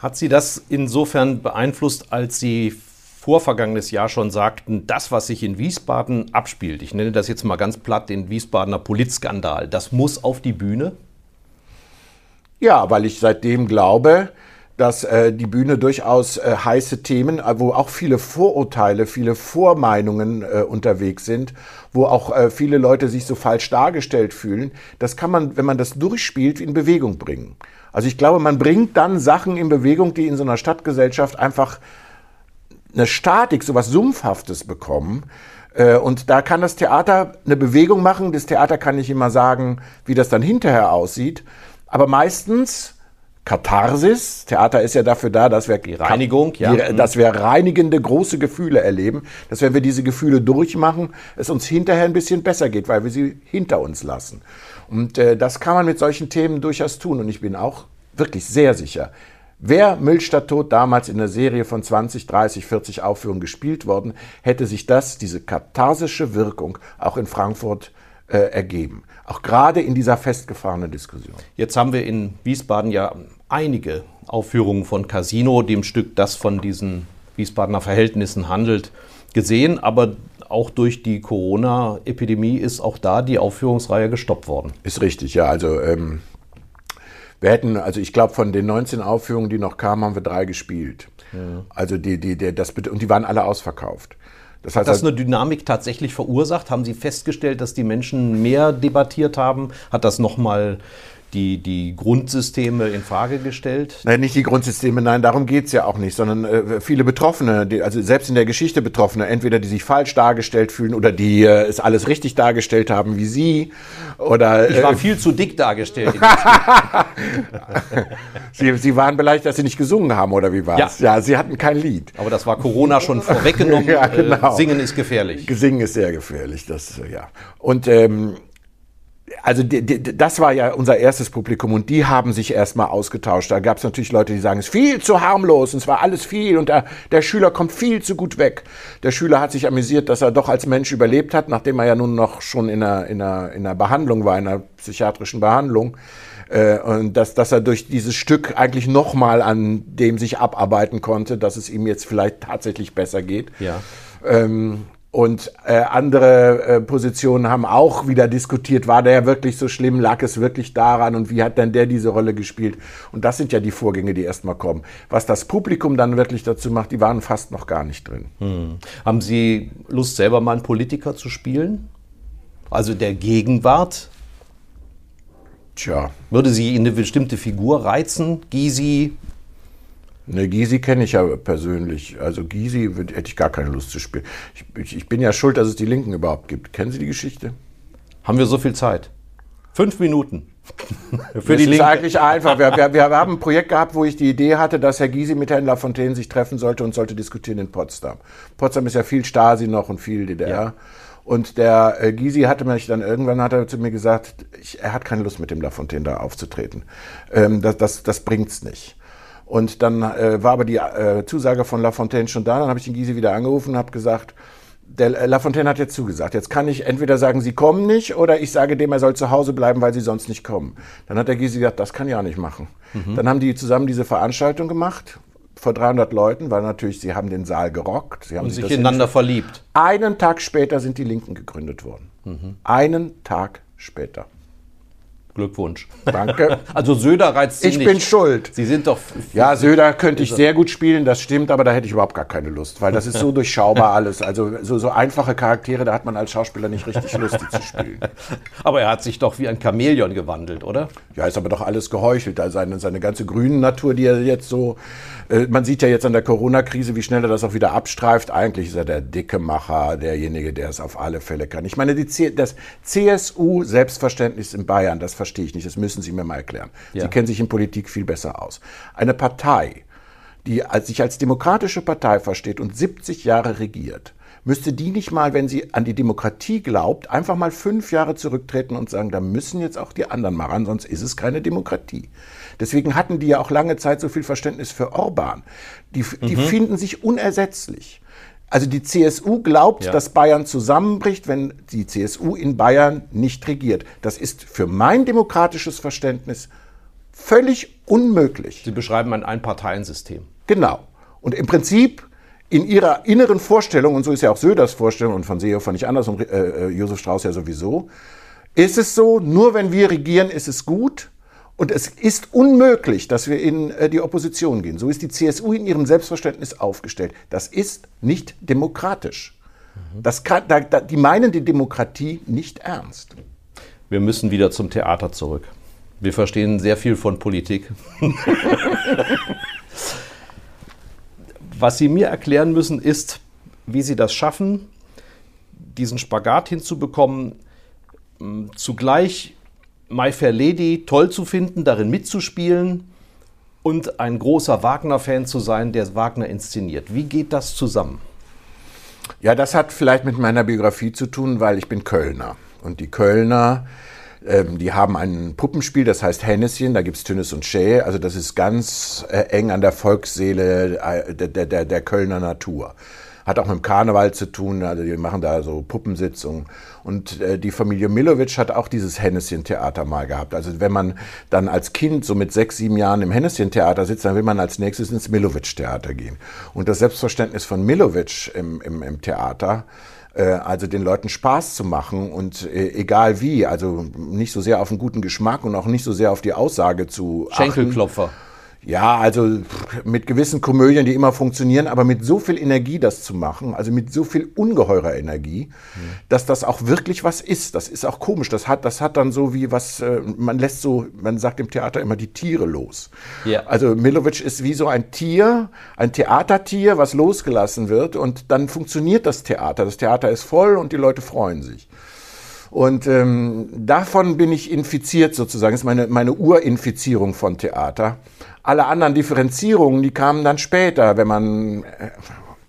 Hat Sie das insofern beeinflusst, als Sie vorvergangenes Jahr schon sagten, das, was sich in Wiesbaden abspielt, ich nenne das jetzt mal ganz platt den Wiesbadener Politskandal, das muss auf die Bühne? Ja, weil ich seitdem glaube, dass äh, die Bühne durchaus äh, heiße Themen, äh, wo auch viele Vorurteile, viele Vormeinungen äh, unterwegs sind, wo auch äh, viele Leute sich so falsch dargestellt fühlen, das kann man, wenn man das durchspielt, in Bewegung bringen. Also ich glaube, man bringt dann Sachen in Bewegung, die in so einer Stadtgesellschaft einfach eine Statik, so was Sumpfhaftes bekommen. Äh, und da kann das Theater eine Bewegung machen. Das Theater kann nicht immer sagen, wie das dann hinterher aussieht. Aber meistens Katharsis. Theater ist ja dafür da, dass wir Reinigung, ja. Die, dass wir reinigende große Gefühle erleben, dass wenn wir diese Gefühle durchmachen, es uns hinterher ein bisschen besser geht, weil wir sie hinter uns lassen. Und äh, das kann man mit solchen Themen durchaus tun. Und ich bin auch wirklich sehr sicher, Wäre Müllstadt tot damals in der Serie von 20, 30, 40 Aufführungen gespielt worden, hätte sich das, diese katharsische Wirkung, auch in Frankfurt äh, ergeben. Auch gerade in dieser festgefahrenen Diskussion. Jetzt haben wir in Wiesbaden ja einige Aufführungen von Casino, dem Stück, das von diesen Wiesbadener Verhältnissen handelt, gesehen. Aber auch durch die Corona-Epidemie ist auch da die Aufführungsreihe gestoppt worden. Ist richtig, ja. Also ähm, wir hätten, also ich glaube, von den 19 Aufführungen, die noch kamen, haben wir drei gespielt. Ja. Also die, die, die, das, und die waren alle ausverkauft. Das heißt, Hat das eine Dynamik tatsächlich verursacht? Haben Sie festgestellt, dass die Menschen mehr debattiert haben? Hat das nochmal die, die Grundsysteme in Frage gestellt? Nein, nicht die Grundsysteme, nein, darum geht es ja auch nicht, sondern äh, viele Betroffene, die, also selbst in der Geschichte Betroffene, entweder die sich falsch dargestellt fühlen oder die äh, es alles richtig dargestellt haben wie Sie. Oder, ich war äh, viel zu dick dargestellt. [LAUGHS] Sie, Sie waren beleidigt, dass Sie nicht gesungen haben, oder wie war es? Ja. ja, Sie hatten kein Lied. Aber das war Corona schon [LAUGHS] vorweggenommen. ja, genau. Singen ist gefährlich. Singen ist sehr gefährlich, das, ja. Und ähm, also die, die, das war ja unser erstes Publikum und die haben sich erstmal ausgetauscht. Da gab es natürlich Leute, die sagen, es ist viel zu harmlos und es war alles viel und der, der Schüler kommt viel zu gut weg. Der Schüler hat sich amüsiert, dass er doch als Mensch überlebt hat, nachdem er ja nun noch schon in einer, in einer, in einer Behandlung war, in einer psychiatrischen Behandlung. Äh, und dass, dass er durch dieses Stück eigentlich nochmal an dem sich abarbeiten konnte, dass es ihm jetzt vielleicht tatsächlich besser geht. Ja. Ähm, und äh, andere äh, Positionen haben auch wieder diskutiert, war der wirklich so schlimm, lag es wirklich daran und wie hat denn der diese Rolle gespielt? Und das sind ja die Vorgänge, die erstmal kommen. Was das Publikum dann wirklich dazu macht, die waren fast noch gar nicht drin. Hm. Haben Sie Lust, selber mal einen Politiker zu spielen? Also der Gegenwart? Tja. Würde Sie eine bestimmte Figur reizen? Gysi, Ne, Gysi kenne ich ja persönlich. Also Gysi hätte ich gar keine Lust zu spielen. Ich, ich, ich, bin ja schuld, dass es die Linken überhaupt gibt. Kennen Sie die Geschichte? Haben wir so viel Zeit? Fünf Minuten. [LAUGHS] Für das die ist eigentlich einfach. Wir, wir, wir, haben ein Projekt gehabt, wo ich die Idee hatte, dass Herr Gysi mit Herrn Lafontaine sich treffen sollte und sollte diskutieren in Potsdam. Potsdam ist ja viel Stasi noch und viel DDR. Ja. Und der äh, Gysi hatte mich dann irgendwann hat er zu mir gesagt, ich, er hat keine Lust mit dem Lafontaine da aufzutreten. Ähm, das, das, das bringt's nicht. Und dann äh, war aber die äh, Zusage von Lafontaine schon da. Dann habe ich den Gysi wieder angerufen und habe gesagt, der äh, Lafontaine hat jetzt zugesagt. Jetzt kann ich entweder sagen, Sie kommen nicht, oder ich sage dem, er soll zu Hause bleiben, weil Sie sonst nicht kommen. Dann hat der Gysi gesagt, das kann ich auch nicht machen. Mhm. Dann haben die zusammen diese Veranstaltung gemacht vor 300 Leuten, weil natürlich sie haben den Saal gerockt. Sie haben und sich, sich ineinander verliebt. Einen Tag später sind die Linken gegründet worden. Mhm. Einen Tag später. Glückwunsch. Danke. [LAUGHS] Also Söder reizt Sie Ich nicht. bin schuld. Sie sind doch. Ja, Söder könnte ich sehr gut spielen, das stimmt, aber da hätte ich überhaupt gar keine Lust, weil das ist so [LAUGHS] durchschaubar alles. Also so, so einfache Charaktere, da hat man als Schauspieler nicht richtig Lust, die zu spielen. [LAUGHS] Aber er hat sich doch wie ein Chamäleon gewandelt, oder? Ja, ist aber doch alles geheuchelt. Also seine, seine ganze grüne Natur, die er jetzt so. Äh, man sieht ja jetzt an der Corona-Krise, wie schnell er das auch wieder abstreift. Eigentlich ist er der dicke Macher, derjenige, der es auf alle Fälle kann. Ich meine, die, das CSU-Selbstverständnis in Bayern, das verstehe ich nicht. Das müssen Sie mir mal erklären. Ja. Sie kennen sich in Politik viel besser aus. Eine Partei, die sich als demokratische Partei versteht und 70 Jahre regiert, müsste die nicht mal, wenn sie an die Demokratie glaubt, einfach mal fünf Jahre zurücktreten und sagen, da müssen jetzt auch die anderen mal ran, sonst ist es keine Demokratie. Deswegen hatten die ja auch lange Zeit so viel Verständnis für Orban. Die, die mhm. finden sich unersetzlich. Also die CSU glaubt, ja. dass Bayern zusammenbricht, wenn die CSU in Bayern nicht regiert. Das ist für mein demokratisches Verständnis völlig unmöglich. Sie beschreiben ein Einparteiensystem. Genau. Und im Prinzip in ihrer inneren Vorstellung, und so ist ja auch Söders Vorstellung und von Seehofer nicht anders und äh, äh, Josef Strauß ja sowieso, ist es so, nur wenn wir regieren, ist es gut. Und es ist unmöglich, dass wir in äh, die Opposition gehen. So ist die CSU in ihrem Selbstverständnis aufgestellt. Das ist nicht demokratisch. Das kann, da, da, die meinen die Demokratie nicht ernst. Wir müssen wieder zum Theater zurück. Wir verstehen sehr viel von Politik. [LAUGHS] Was Sie mir erklären müssen, ist, wie Sie das schaffen, diesen Spagat hinzubekommen, zugleich My Fair Lady toll zu finden, darin mitzuspielen und ein großer Wagner-Fan zu sein, der Wagner inszeniert. Wie geht das zusammen? Ja, das hat vielleicht mit meiner Biografie zu tun, weil ich bin Kölner. Und die Kölner, ähm, die haben ein Puppenspiel, das heißt Henneschen, da gibt es Tünnes und Schä. Also das ist ganz äh, eng an der Volksseele äh, der, der, der Kölner Natur. Hat auch mit dem Karneval zu tun, also die machen da so Puppensitzungen. Und äh, die Familie Milovic hat auch dieses Henneschen-Theater mal gehabt. Also wenn man dann als Kind so mit sechs, sieben Jahren im Henneschen-Theater sitzt, dann will man als nächstes ins Milovic-Theater gehen. Und das Selbstverständnis von Milovic im, im, im Theater, äh, also den Leuten Spaß zu machen und äh, egal wie, also nicht so sehr auf einen guten Geschmack und auch nicht so sehr auf die Aussage zu Schenkelklopfer. Achten. Ja, also mit gewissen Komödien, die immer funktionieren, aber mit so viel Energie das zu machen, also mit so viel ungeheurer Energie, mhm. dass das auch wirklich was ist. Das ist auch komisch. Das hat, das hat dann so wie was, äh, man lässt so, man sagt im Theater immer die Tiere los. Ja. Also Milovic ist wie so ein Tier, ein Theatertier, was losgelassen wird und dann funktioniert das Theater. Das Theater ist voll und die Leute freuen sich. Und ähm, davon bin ich infiziert sozusagen. Das ist meine, meine Urinfizierung von Theater. Alle anderen Differenzierungen, die kamen dann später, wenn man äh,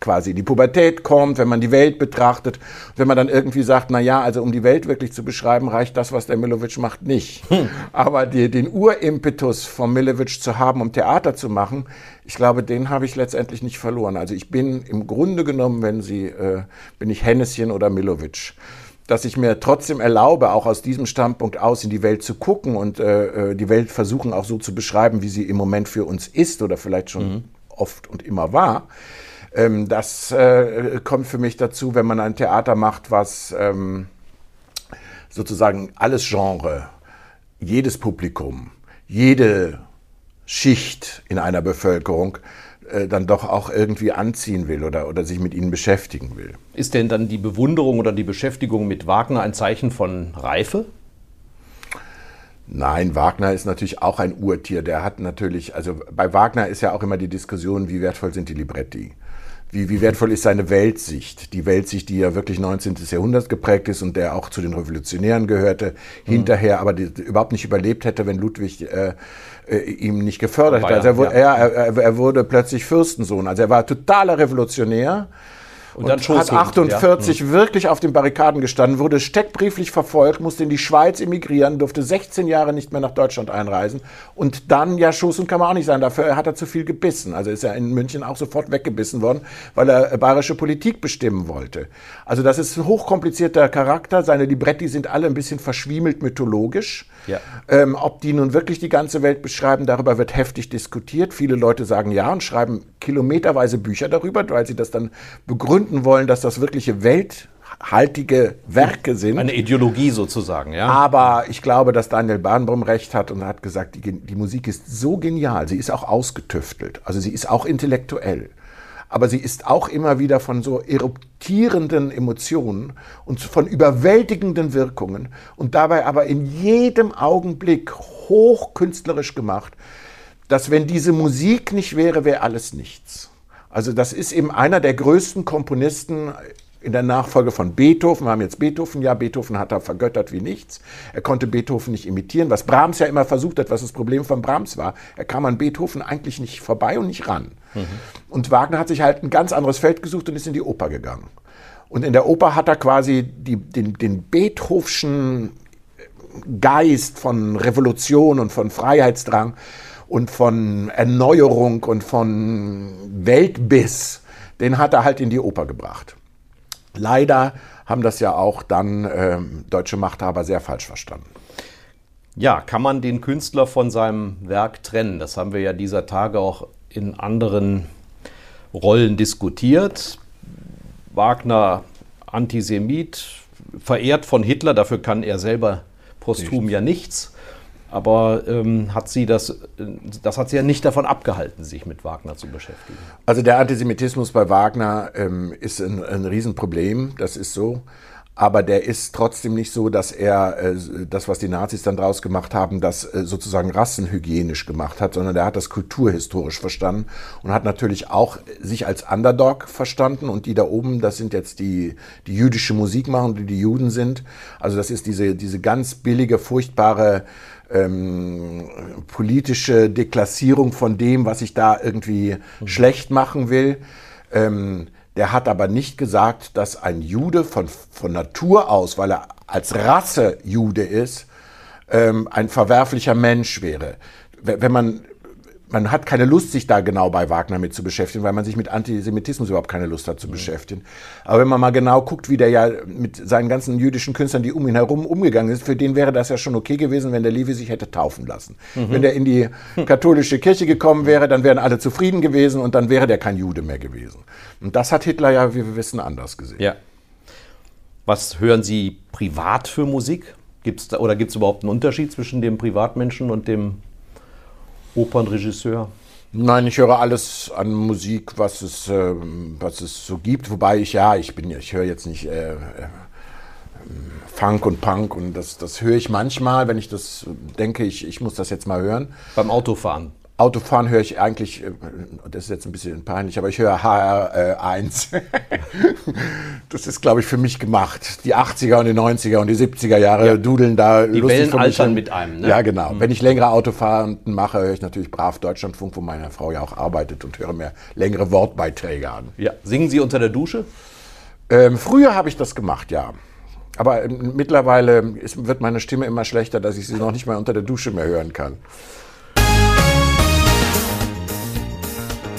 quasi in die Pubertät kommt, wenn man die Welt betrachtet, wenn man dann irgendwie sagt, na ja, also um die Welt wirklich zu beschreiben, reicht das, was der Milovic macht, nicht. Hm. Aber die, den Urimpetus von Milovic zu haben, um Theater zu machen, ich glaube, den habe ich letztendlich nicht verloren. Also ich bin im Grunde genommen, wenn Sie, äh, bin ich Henneschen oder Milovic dass ich mir trotzdem erlaube, auch aus diesem Standpunkt aus in die Welt zu gucken und äh, äh die Welt versuchen auch so zu beschreiben, wie sie im Moment für uns ist oder vielleicht schon mhm. oft und immer war. Ähm, das äh, kommt für mich dazu, wenn man ein Theater macht, was ähm, sozusagen alles Genre, jedes Publikum, jede Schicht in einer Bevölkerung äh, dann doch auch irgendwie anziehen will oder, oder sich mit ihnen beschäftigen will. Ist denn dann die Bewunderung oder die Beschäftigung mit Wagner ein Zeichen von Reife? Nein, Wagner ist natürlich auch ein Urtier. Der hat natürlich, also bei Wagner ist ja auch immer die Diskussion, wie wertvoll sind die Libretti? Wie, wie wertvoll ist seine Weltsicht? Die Weltsicht, die ja wirklich 19. Jahrhundert geprägt ist und der auch zu den Revolutionären gehörte, mhm. hinterher aber die, überhaupt nicht überlebt hätte, wenn Ludwig äh, äh, ihm nicht gefördert hätte. Also er, wurde, ja. er, er, er wurde plötzlich Fürstensohn. Also er war totaler Revolutionär und, und hat 48 ja. Hm. wirklich auf den Barrikaden gestanden, wurde steckbrieflich verfolgt, musste in die Schweiz emigrieren, durfte 16 Jahre nicht mehr nach Deutschland einreisen und dann, ja, Schuss und kann man auch nicht sein, dafür hat er zu viel gebissen. Also ist er in München auch sofort weggebissen worden, weil er bayerische Politik bestimmen wollte. Also das ist ein hochkomplizierter Charakter, seine Libretti sind alle ein bisschen verschwiemelt mythologisch. Ja. Ähm, ob die nun wirklich die ganze Welt beschreiben, darüber wird heftig diskutiert. Viele Leute sagen ja und schreiben kilometerweise Bücher darüber, weil sie das dann begründen wollen, dass das wirkliche welthaltige Werke sind. Eine Ideologie sozusagen, ja. Aber ich glaube, dass Daniel Bahnbrum recht hat und hat gesagt, die, die Musik ist so genial, sie ist auch ausgetüftelt, also sie ist auch intellektuell aber sie ist auch immer wieder von so eruptierenden Emotionen und von überwältigenden Wirkungen und dabei aber in jedem Augenblick hochkünstlerisch gemacht, dass wenn diese Musik nicht wäre, wäre alles nichts. Also das ist eben einer der größten Komponisten in der Nachfolge von Beethoven. Wir haben jetzt Beethoven, ja, Beethoven hat er vergöttert wie nichts. Er konnte Beethoven nicht imitieren, was Brahms ja immer versucht hat, was das Problem von Brahms war. Er kam an Beethoven eigentlich nicht vorbei und nicht ran. Mhm. Und Wagner hat sich halt ein ganz anderes Feld gesucht und ist in die Oper gegangen. Und in der Oper hat er quasi die, den, den Beethovenschen Geist von Revolution und von Freiheitsdrang und von Erneuerung und von Weltbiss, den hat er halt in die Oper gebracht. Leider haben das ja auch dann äh, deutsche Machthaber sehr falsch verstanden. Ja, kann man den Künstler von seinem Werk trennen? Das haben wir ja dieser Tage auch in anderen Rollen diskutiert. Wagner Antisemit, verehrt von Hitler, dafür kann er selber posthum nichts. ja nichts. Aber ähm, hat sie das, das hat sie ja nicht davon abgehalten, sich mit Wagner zu beschäftigen. Also der Antisemitismus bei Wagner ähm, ist ein, ein Riesenproblem, das ist so aber der ist trotzdem nicht so, dass er äh, das, was die Nazis dann draus gemacht haben, das äh, sozusagen rassenhygienisch gemacht hat, sondern der hat das kulturhistorisch verstanden und hat natürlich auch sich als Underdog verstanden und die da oben, das sind jetzt die, die jüdische Musik machen, die die Juden sind. Also das ist diese, diese ganz billige, furchtbare ähm, politische Deklassierung von dem, was ich da irgendwie mhm. schlecht machen will. Ähm, der hat aber nicht gesagt, dass ein Jude von, von Natur aus, weil er als Rasse Jude ist, ähm, ein verwerflicher Mensch wäre. Wenn man man hat keine Lust, sich da genau bei Wagner mit zu beschäftigen, weil man sich mit Antisemitismus überhaupt keine Lust hat zu mhm. beschäftigen. Aber wenn man mal genau guckt, wie der ja mit seinen ganzen jüdischen Künstlern, die um ihn herum umgegangen ist, für den wäre das ja schon okay gewesen, wenn der Levi sich hätte taufen lassen. Mhm. Wenn der in die katholische Kirche gekommen wäre, dann wären alle zufrieden gewesen und dann wäre der kein Jude mehr gewesen. Und das hat Hitler ja, wie wir wissen, anders gesehen. Ja. Was hören Sie privat für Musik? Gibt's da, oder gibt es überhaupt einen Unterschied zwischen dem Privatmenschen und dem Opernregisseur? Nein, ich höre alles an Musik, was es, äh, was es so gibt. Wobei ich, ja, ich bin, ich höre jetzt nicht äh, äh, Funk und Punk und das, das höre ich manchmal, wenn ich das denke, ich, ich muss das jetzt mal hören. Beim Autofahren? Autofahren höre ich eigentlich, äh, das ist jetzt ein bisschen peinlich, aber ich höre HR1. [LAUGHS] das ist, glaube ich, für mich gemacht. Die 80er und die 90er und die 70er Jahre ja. dudeln da die lustig Wellen altern mit einem. Ne? Ja, genau. Mhm. Wenn ich längere Autofahrten mache, höre ich natürlich brav Deutschlandfunk, wo meine Frau ja auch arbeitet und höre mir längere Wortbeiträge an. Ja. Singen Sie unter der Dusche? Ähm, früher habe ich das gemacht, ja. Aber ähm, mittlerweile ist, wird meine Stimme immer schlechter, dass ich sie noch nicht mal unter der Dusche mehr hören kann.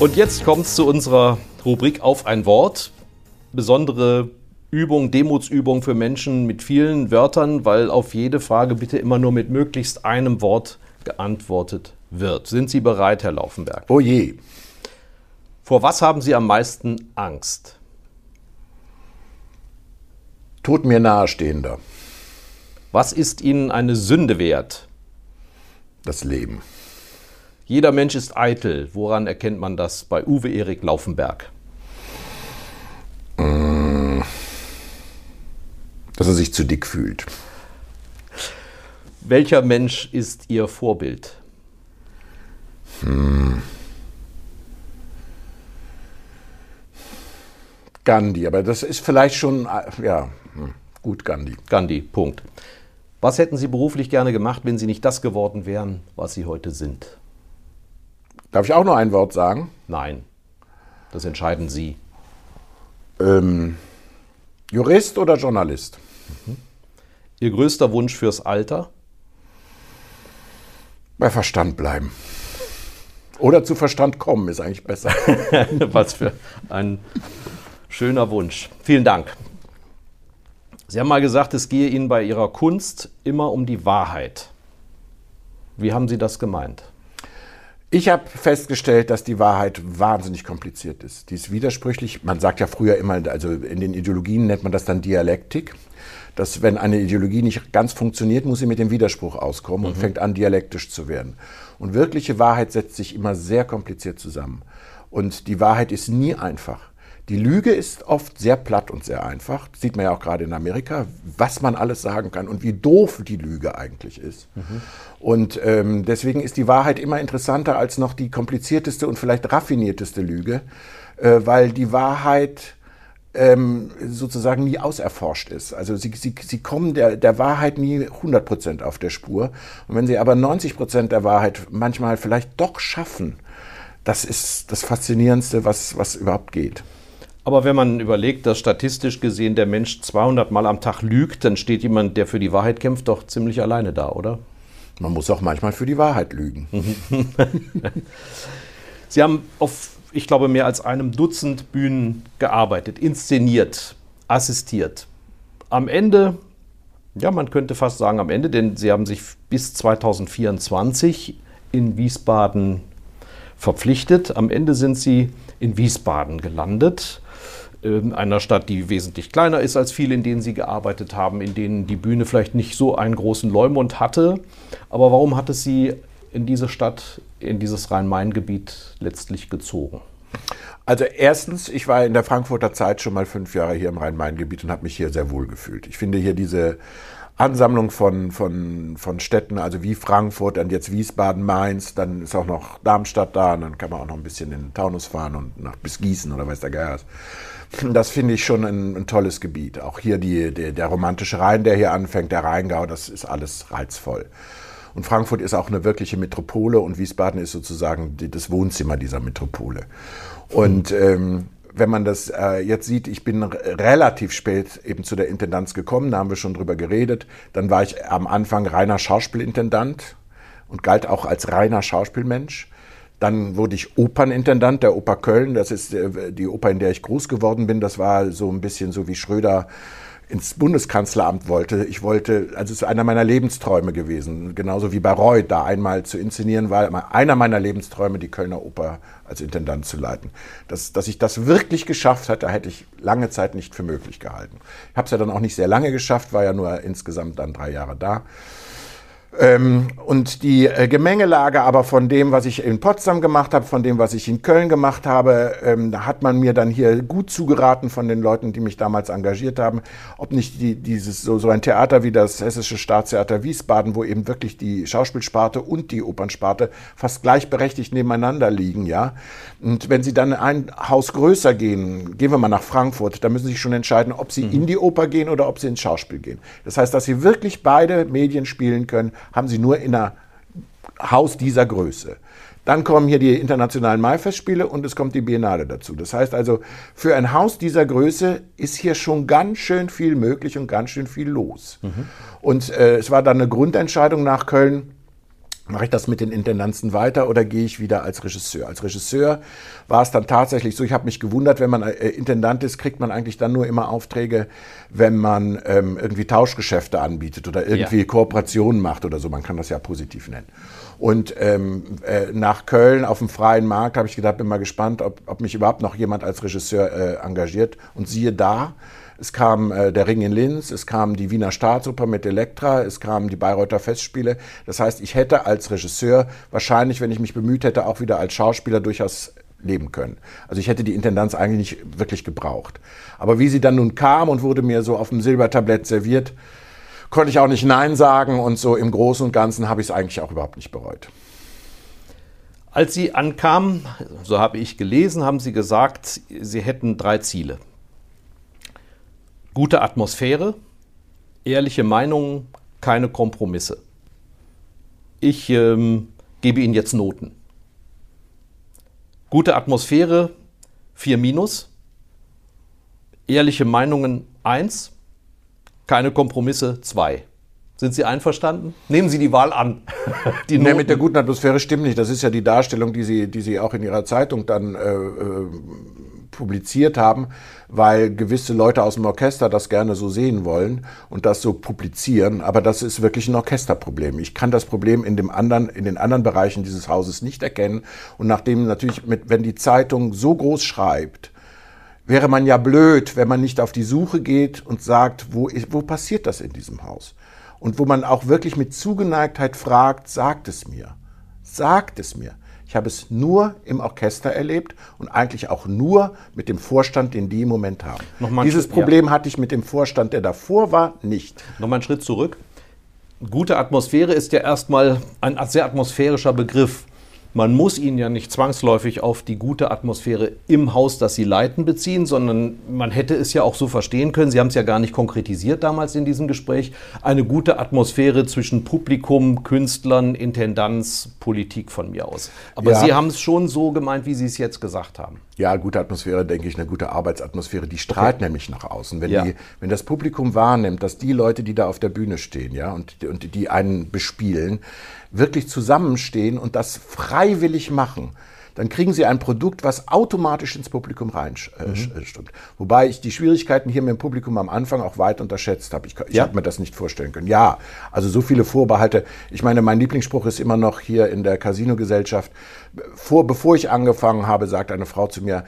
Und jetzt kommt es zu unserer Rubrik auf ein Wort. Besondere Übung, Demutsübung für Menschen mit vielen Wörtern, weil auf jede Frage bitte immer nur mit möglichst einem Wort geantwortet wird. Sind Sie bereit, Herr Laufenberg? Oh je. Vor was haben Sie am meisten Angst? Tod mir nahestehender. Was ist Ihnen eine Sünde wert? Das Leben. Jeder Mensch ist eitel. Woran erkennt man das bei Uwe Erik Laufenberg? Dass er sich zu dick fühlt. Welcher Mensch ist Ihr Vorbild? Hm. Gandhi, aber das ist vielleicht schon, ja, hm, gut Gandhi. Gandhi, Punkt. Was hätten Sie beruflich gerne gemacht, wenn Sie nicht das geworden wären, was Sie heute sind? Darf ich auch noch ein Wort sagen? Nein, das entscheiden Sie. Ähm, Jurist oder Journalist? Mhm. Ihr größter Wunsch fürs Alter? Bei Verstand bleiben. Oder zu Verstand kommen ist eigentlich besser. [LAUGHS] Was für ein schöner Wunsch. Vielen Dank. Sie haben mal gesagt, es gehe Ihnen bei Ihrer Kunst immer um die Wahrheit. Wie haben Sie das gemeint? Ich habe festgestellt, dass die Wahrheit wahnsinnig kompliziert ist. Die ist widersprüchlich. Man sagt ja früher immer, also in den Ideologien nennt man das dann Dialektik. Dass wenn eine Ideologie nicht ganz funktioniert, muss sie mit dem Widerspruch auskommen und mhm. fängt an, dialektisch zu werden. Und wirkliche Wahrheit setzt sich immer sehr kompliziert zusammen. Und die Wahrheit ist nie einfach. Die Lüge ist oft sehr platt und sehr einfach. Das sieht man ja auch gerade in Amerika, was man alles sagen kann und wie doof die Lüge eigentlich ist. Mhm. Und ähm, deswegen ist die Wahrheit immer interessanter als noch die komplizierteste und vielleicht raffinierteste Lüge, äh, weil die Wahrheit ähm, sozusagen nie auserforscht ist. Also sie, sie, sie kommen der, der Wahrheit nie 100% auf der Spur. Und wenn sie aber 90% der Wahrheit manchmal vielleicht doch schaffen, das ist das Faszinierendste, was, was überhaupt geht. Aber wenn man überlegt, dass statistisch gesehen der Mensch 200 Mal am Tag lügt, dann steht jemand, der für die Wahrheit kämpft, doch ziemlich alleine da, oder? Man muss auch manchmal für die Wahrheit lügen. [LAUGHS] Sie haben auf, ich glaube, mehr als einem Dutzend Bühnen gearbeitet, inszeniert, assistiert. Am Ende, ja, man könnte fast sagen am Ende, denn Sie haben sich bis 2024 in Wiesbaden verpflichtet. Am Ende sind Sie in Wiesbaden gelandet einer Stadt, die wesentlich kleiner ist als viele, in denen Sie gearbeitet haben, in denen die Bühne vielleicht nicht so einen großen Leumund hatte. Aber warum hat es Sie in diese Stadt, in dieses Rhein-Main-Gebiet letztlich gezogen? Also erstens, ich war in der Frankfurter Zeit schon mal fünf Jahre hier im Rhein-Main-Gebiet und habe mich hier sehr wohl gefühlt. Ich finde hier diese Ansammlung von, von, von Städten, also wie Frankfurt, dann jetzt Wiesbaden, Mainz, dann ist auch noch Darmstadt da und dann kann man auch noch ein bisschen in den Taunus fahren und nach bis Gießen oder weiß der Geier. Das finde ich schon ein, ein, tolles Gebiet. Auch hier die, die, der romantische Rhein, der hier anfängt, der Rheingau, das ist alles reizvoll. Und Frankfurt ist auch eine wirkliche Metropole und Wiesbaden ist sozusagen das Wohnzimmer dieser Metropole. Und ähm, wenn man das äh, jetzt sieht, ich bin relativ spät eben zu der Intendanz gekommen, da haben wir schon drüber geredet. Dann war ich am Anfang reiner Schauspielintendant und galt auch als reiner Schauspielmensch. Dann wurde ich Opernintendant der Oper Köln. Das ist äh, die Oper, in der ich groß geworden bin. Das war so ein bisschen so wie Schröder ins Bundeskanzleramt wollte. Ich wollte, also es ist einer meiner Lebensträume gewesen, genauso wie Bayreuth da einmal zu inszenieren war, einer meiner Lebensträume, die Kölner Oper als Intendant zu leiten. Dass, dass ich das wirklich geschafft hatte, hätte ich lange Zeit nicht für möglich gehalten. Ich habe es ja dann auch nicht sehr lange geschafft, war ja nur insgesamt dann drei Jahre da. Ähm, und die äh, Gemengelage aber von dem, was ich in Potsdam gemacht habe, von dem, was ich in Köln gemacht habe, ähm, da hat man mir dann hier gut zugeraten von den Leuten, die mich damals engagiert haben, ob nicht die, dieses so, so ein Theater wie das Hessische Staatstheater Wiesbaden, wo eben wirklich die Schauspielsparte und die Opernsparte fast gleichberechtigt nebeneinander liegen, ja. Und wenn Sie dann ein Haus größer gehen, gehen wir mal nach Frankfurt, da müssen Sie sich schon entscheiden, ob Sie mhm. in die Oper gehen oder ob Sie ins Schauspiel gehen. Das heißt, dass Sie wirklich beide Medien spielen können, haben sie nur in einem Haus dieser Größe. Dann kommen hier die internationalen Maifestspiele und es kommt die Biennale dazu. Das heißt also, für ein Haus dieser Größe ist hier schon ganz schön viel möglich und ganz schön viel los. Mhm. Und äh, es war dann eine Grundentscheidung nach Köln, Mache ich das mit den Intendanzen weiter oder gehe ich wieder als Regisseur? Als Regisseur war es dann tatsächlich so, ich habe mich gewundert, wenn man äh, Intendant ist, kriegt man eigentlich dann nur immer Aufträge, wenn man ähm, irgendwie Tauschgeschäfte anbietet oder irgendwie ja. Kooperationen macht oder so. Man kann das ja positiv nennen. Und ähm, äh, nach Köln auf dem freien Markt habe ich gedacht, bin mal gespannt, ob, ob mich überhaupt noch jemand als Regisseur äh, engagiert. Und siehe da, es kam äh, der Ring in Linz, es kam die Wiener Staatsoper mit Elektra, es kamen die Bayreuther Festspiele. Das heißt, ich hätte als Regisseur wahrscheinlich, wenn ich mich bemüht hätte, auch wieder als Schauspieler durchaus leben können. Also ich hätte die Intendanz eigentlich nicht wirklich gebraucht. Aber wie sie dann nun kam und wurde mir so auf dem Silbertablett serviert, konnte ich auch nicht Nein sagen und so im Großen und Ganzen habe ich es eigentlich auch überhaupt nicht bereut. Als Sie ankamen, so habe ich gelesen, haben Sie gesagt, Sie hätten drei Ziele gute Atmosphäre, ehrliche Meinungen, keine Kompromisse. Ich ähm, gebe Ihnen jetzt Noten. Gute Atmosphäre 4 minus, ehrliche Meinungen 1, keine Kompromisse 2. Sind Sie einverstanden? Nehmen Sie die Wahl an. [LAUGHS] die nee, mit der guten Atmosphäre stimmt nicht. Das ist ja die Darstellung, die Sie, die Sie auch in Ihrer Zeitung dann äh, äh publiziert haben, weil gewisse Leute aus dem Orchester das gerne so sehen wollen und das so publizieren. Aber das ist wirklich ein Orchesterproblem. Ich kann das Problem in, dem anderen, in den anderen Bereichen dieses Hauses nicht erkennen. Und nachdem natürlich, mit, wenn die Zeitung so groß schreibt, wäre man ja blöd, wenn man nicht auf die Suche geht und sagt, wo, wo passiert das in diesem Haus? Und wo man auch wirklich mit Zugeneigtheit fragt, sagt es mir. Sagt es mir. Ich habe es nur im Orchester erlebt und eigentlich auch nur mit dem Vorstand, den die im Moment haben. Dieses Schritt, Problem ja. hatte ich mit dem Vorstand, der davor war, nicht. Nochmal einen Schritt zurück. Gute Atmosphäre ist ja erstmal ein sehr atmosphärischer Begriff. Man muss ihn ja nicht zwangsläufig auf die gute Atmosphäre im Haus, das Sie leiten, beziehen, sondern man hätte es ja auch so verstehen können, Sie haben es ja gar nicht konkretisiert damals in diesem Gespräch, eine gute Atmosphäre zwischen Publikum, Künstlern, Intendanz, Politik von mir aus. Aber ja. Sie haben es schon so gemeint, wie Sie es jetzt gesagt haben. Ja, gute Atmosphäre, denke ich, eine gute Arbeitsatmosphäre, die strahlt okay. nämlich nach außen. Wenn, ja. die, wenn das Publikum wahrnimmt, dass die Leute, die da auf der Bühne stehen, ja, und, und die einen bespielen, wirklich zusammenstehen und das freiwillig machen, dann kriegen sie ein Produkt, was automatisch ins Publikum reinstimmt. Äh, mhm. Wobei ich die Schwierigkeiten hier mit dem Publikum am Anfang auch weit unterschätzt habe. Ich, ich ja? habe mir das nicht vorstellen können. Ja, also so viele Vorbehalte. Ich meine, mein Lieblingsspruch ist immer noch hier in der Casino-Gesellschaft. Vor, bevor ich angefangen habe, sagt eine Frau zu mir,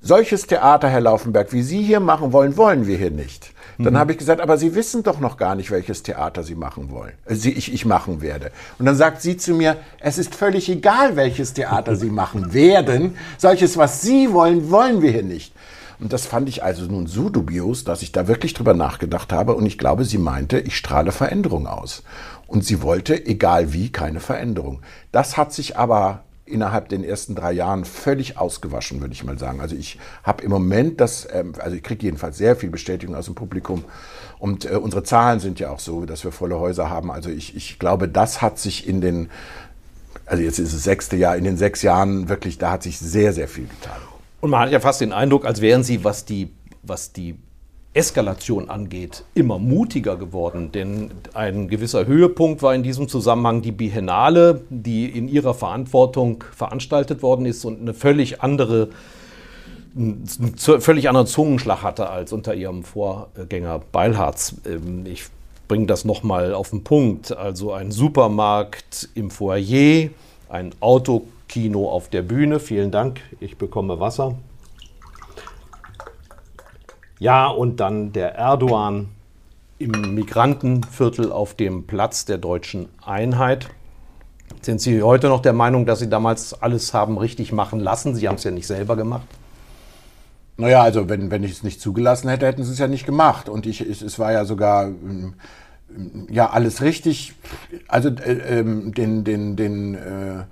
solches Theater, Herr Laufenberg, wie Sie hier machen wollen, wollen wir hier nicht. Dann mhm. habe ich gesagt, aber Sie wissen doch noch gar nicht, welches Theater Sie machen wollen, äh, Sie, ich, ich machen werde. Und dann sagt sie zu mir, es ist völlig egal, welches Theater Sie machen [LAUGHS] werden. Solches, was Sie wollen, wollen wir hier nicht. Und das fand ich also nun so dubios, dass ich da wirklich drüber nachgedacht habe. Und ich glaube, sie meinte, ich strahle Veränderung aus. Und sie wollte, egal wie, keine Veränderung. Das hat sich aber innerhalb den ersten drei Jahren völlig ausgewaschen, würde ich mal sagen. Also ich habe im Moment das, ähm, also ich kriege jedenfalls sehr viel Bestätigung aus dem Publikum. Und äh, unsere Zahlen sind ja auch so, dass wir volle Häuser haben. Also ich, ich glaube, das hat sich in den, also jetzt ist es sechste Jahr, in den sechs Jahren wirklich, da hat sich sehr, sehr viel getan. Und man hat ja fast den Eindruck, als wären Sie, was die, was die Eskalation angeht, immer mutiger geworden. Denn ein gewisser Höhepunkt war in diesem Zusammenhang die Biennale, die in ihrer Verantwortung veranstaltet worden ist und eine völlig andere einen völlig anderen Zungenschlag hatte als unter ihrem Vorgänger Beilharz. Ähm, ich bringe das nochmal auf den Punkt. Also ein Supermarkt im Foyer, ein Autokino auf der Bühne. Vielen Dank, ich bekomme Wasser. Ja, und dann der Erdogan im Migrantenviertel auf dem Platz der deutschen Einheit. Sind Sie heute noch der Meinung, dass Sie damals alles haben richtig machen lassen? Sie haben es ja nicht selber gemacht. Naja, also wenn, wenn ich es nicht zugelassen hätte, hätten sie es ja nicht gemacht. Und ich, es, es war ja sogar ähm, ja alles richtig. Also äh, ähm, den, den, den äh,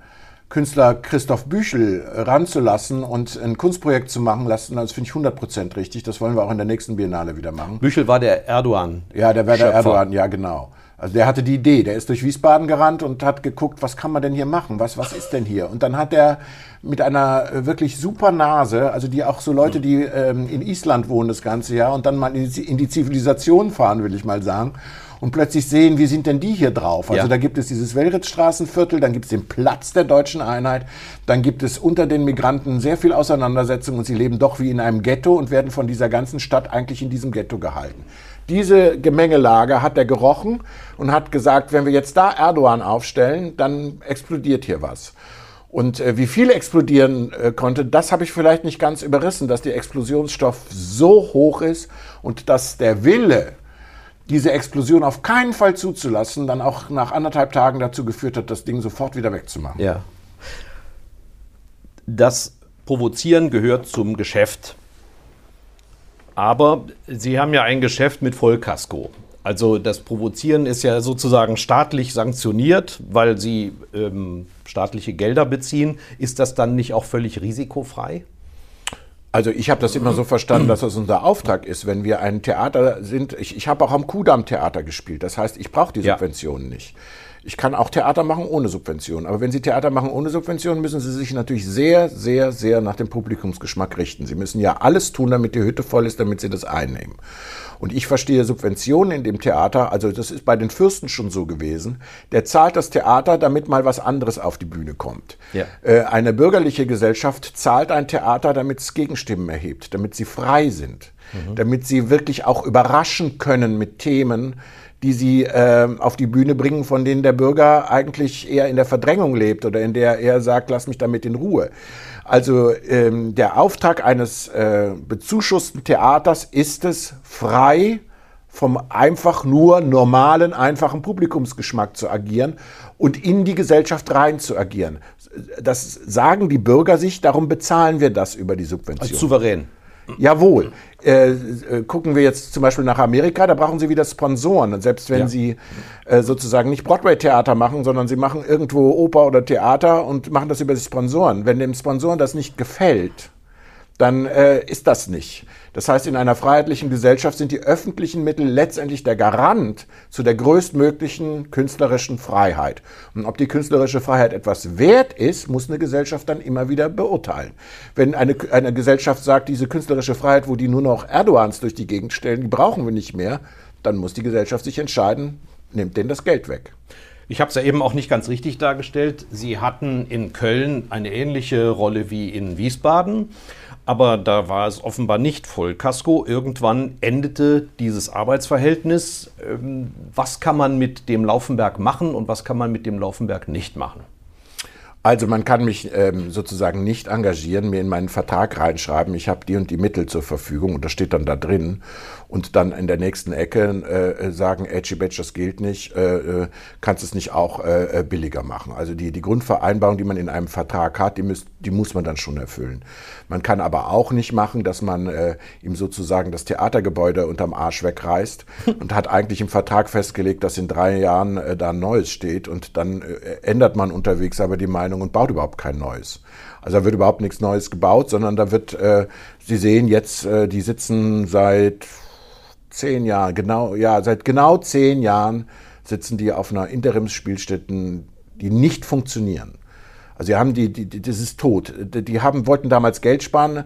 Künstler Christoph Büchel ranzulassen und ein Kunstprojekt zu machen lassen, das finde ich 100% richtig. Das wollen wir auch in der nächsten Biennale wieder machen. Büchel war der Erdogan. Ja, der war der Erdogan, ja genau. Also der hatte die Idee, der ist durch Wiesbaden gerannt und hat geguckt, was kann man denn hier machen, was, was ist denn hier? Und dann hat er mit einer äh, wirklich super Nase, also die auch so Leute, die ähm, in Island wohnen das ganze Jahr und dann mal in die, in die Zivilisation fahren, will ich mal sagen, und plötzlich sehen, wie sind denn die hier drauf? Also ja. da gibt es dieses Wellritzstraßenviertel, dann gibt es den Platz der deutschen Einheit, dann gibt es unter den Migranten sehr viel Auseinandersetzung und sie leben doch wie in einem Ghetto und werden von dieser ganzen Stadt eigentlich in diesem Ghetto gehalten. Diese Gemengelage hat er gerochen und hat gesagt, wenn wir jetzt da Erdogan aufstellen, dann explodiert hier was. Und äh, wie viel explodieren äh, konnte, das habe ich vielleicht nicht ganz überrissen, dass der Explosionsstoff so hoch ist und dass der Wille, diese Explosion auf keinen Fall zuzulassen, dann auch nach anderthalb Tagen dazu geführt hat, das Ding sofort wieder wegzumachen. Ja. Das Provozieren gehört zum Geschäft. Aber Sie haben ja ein Geschäft mit Vollkasko. Also das Provozieren ist ja sozusagen staatlich sanktioniert, weil Sie ähm, staatliche Gelder beziehen. Ist das dann nicht auch völlig risikofrei? Also ich habe das immer so verstanden, dass das unser Auftrag ist, wenn wir ein Theater sind. Ich, ich habe auch am Kudamm Theater gespielt. Das heißt, ich brauche die Subventionen ja. nicht. Ich kann auch Theater machen ohne Subventionen. Aber wenn Sie Theater machen ohne Subventionen, müssen Sie sich natürlich sehr, sehr, sehr nach dem Publikumsgeschmack richten. Sie müssen ja alles tun, damit die Hütte voll ist, damit Sie das einnehmen. Und ich verstehe Subventionen in dem Theater, also das ist bei den Fürsten schon so gewesen, der zahlt das Theater, damit mal was anderes auf die Bühne kommt. Ja. Äh, eine bürgerliche Gesellschaft zahlt ein Theater, damit es Gegenstimmen erhebt, damit sie frei sind, mhm. damit sie wirklich auch überraschen können mit Themen, die sie äh, auf die Bühne bringen, von denen der Bürger eigentlich eher in der Verdrängung lebt oder in der er sagt, lass mich damit in Ruhe. Also ähm, der Auftrag eines äh, bezuschussten Theaters ist es, frei vom einfach nur normalen, einfachen Publikumsgeschmack zu agieren und in die Gesellschaft rein zu agieren. Das sagen die Bürger sich, darum bezahlen wir das über die Subvention. Als souverän. Jawohl. Äh, äh, gucken wir jetzt zum Beispiel nach Amerika, da brauchen sie wieder Sponsoren. Und selbst wenn ja. sie äh, sozusagen nicht Broadway-Theater machen, sondern sie machen irgendwo Oper oder Theater und machen das über die Sponsoren. Wenn dem Sponsoren das nicht gefällt, dann äh, ist das nicht. Das heißt, in einer freiheitlichen Gesellschaft sind die öffentlichen Mittel letztendlich der Garant zu der größtmöglichen künstlerischen Freiheit. Und ob die künstlerische Freiheit etwas wert ist, muss eine Gesellschaft dann immer wieder beurteilen. Wenn eine, eine Gesellschaft sagt, diese künstlerische Freiheit, wo die nur noch Erdogans durch die Gegend stellen, die brauchen wir nicht mehr, dann muss die Gesellschaft sich entscheiden, nimmt denen das Geld weg. Ich habe es ja eben auch nicht ganz richtig dargestellt. Sie hatten in Köln eine ähnliche Rolle wie in Wiesbaden aber da war es offenbar nicht Vollkasko. Irgendwann endete dieses Arbeitsverhältnis. Ähm, was kann man mit dem Laufenberg machen und was kann man mit dem Laufenberg nicht machen? Also man kann mich ähm, sozusagen nicht engagieren, mir in meinen Vertrag reinschreiben, ich habe die und die Mittel zur Verfügung und das steht dann da drin und dann in der nächsten Ecke äh, sagen, Edgy Badge, das gilt nicht, äh, äh, kannst es nicht auch äh, äh, billiger machen. Also die, die Grundvereinbarung, die man in einem Vertrag hat, die, müsst, die muss man dann schon erfüllen. Man kann aber auch nicht machen, dass man äh, ihm sozusagen das Theatergebäude unterm Arsch wegreißt [LAUGHS] und hat eigentlich im Vertrag festgelegt, dass in drei Jahren äh, da ein neues steht und dann äh, ändert man unterwegs aber die Meinung und baut überhaupt kein neues. Also da wird überhaupt nichts Neues gebaut, sondern da wird, äh, Sie sehen jetzt, äh, die sitzen seit zehn Jahren, genau, ja, seit genau zehn Jahren sitzen die auf einer Interimsspielstätten, die nicht funktionieren. Also sie haben die, die, die das ist tot. Die haben, wollten damals Geld sparen.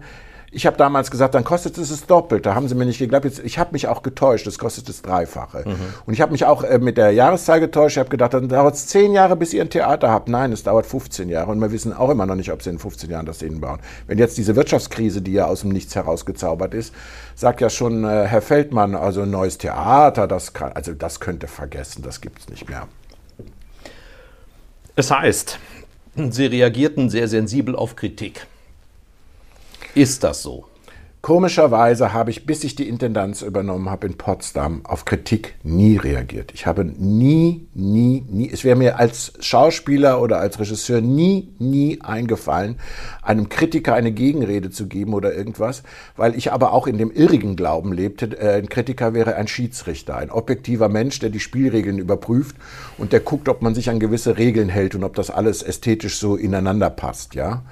Ich habe damals gesagt, dann kostet es das Doppelte. Da haben sie mir nicht geglaubt. Jetzt, ich habe mich auch getäuscht, es kostet das Dreifache. Mhm. Und ich habe mich auch äh, mit der Jahreszahl getäuscht. Ich habe gedacht, dann dauert es zehn Jahre, bis ihr ein Theater habt. Nein, es dauert 15 Jahre. Und wir wissen auch immer noch nicht, ob sie in 15 Jahren das Ding bauen. Wenn jetzt diese Wirtschaftskrise, die ja aus dem Nichts herausgezaubert ist, sagt ja schon äh, Herr Feldmann, also ein neues Theater, das kann, also das könnte vergessen, das gibt es nicht mehr. Es heißt, Sie reagierten sehr sensibel auf Kritik. Ist das so? Komischerweise habe ich, bis ich die Intendanz übernommen habe in Potsdam, auf Kritik nie reagiert. Ich habe nie, nie, nie, es wäre mir als Schauspieler oder als Regisseur nie, nie eingefallen, einem Kritiker eine Gegenrede zu geben oder irgendwas, weil ich aber auch in dem irrigen Glauben lebte, äh, ein Kritiker wäre ein Schiedsrichter, ein objektiver Mensch, der die Spielregeln überprüft und der guckt, ob man sich an gewisse Regeln hält und ob das alles ästhetisch so ineinander passt, ja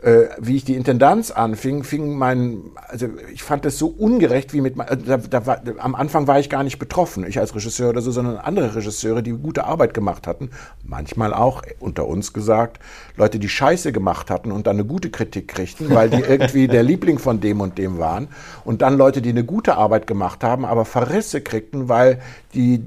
äh, wie ich die Intendanz anfing, fing mein, also ich fand das so ungerecht, wie mit, also da, da war, am Anfang war ich gar nicht betroffen, ich als Regisseur oder so, sondern andere Regisseure, die gute Arbeit gemacht hatten, manchmal auch unter uns gesagt, Leute, die Scheiße gemacht hatten und dann eine gute Kritik kriegten, weil die [LAUGHS] irgendwie der Liebling von dem und dem waren und dann Leute, die eine gute Arbeit gemacht haben, aber Verrisse kriegten, weil die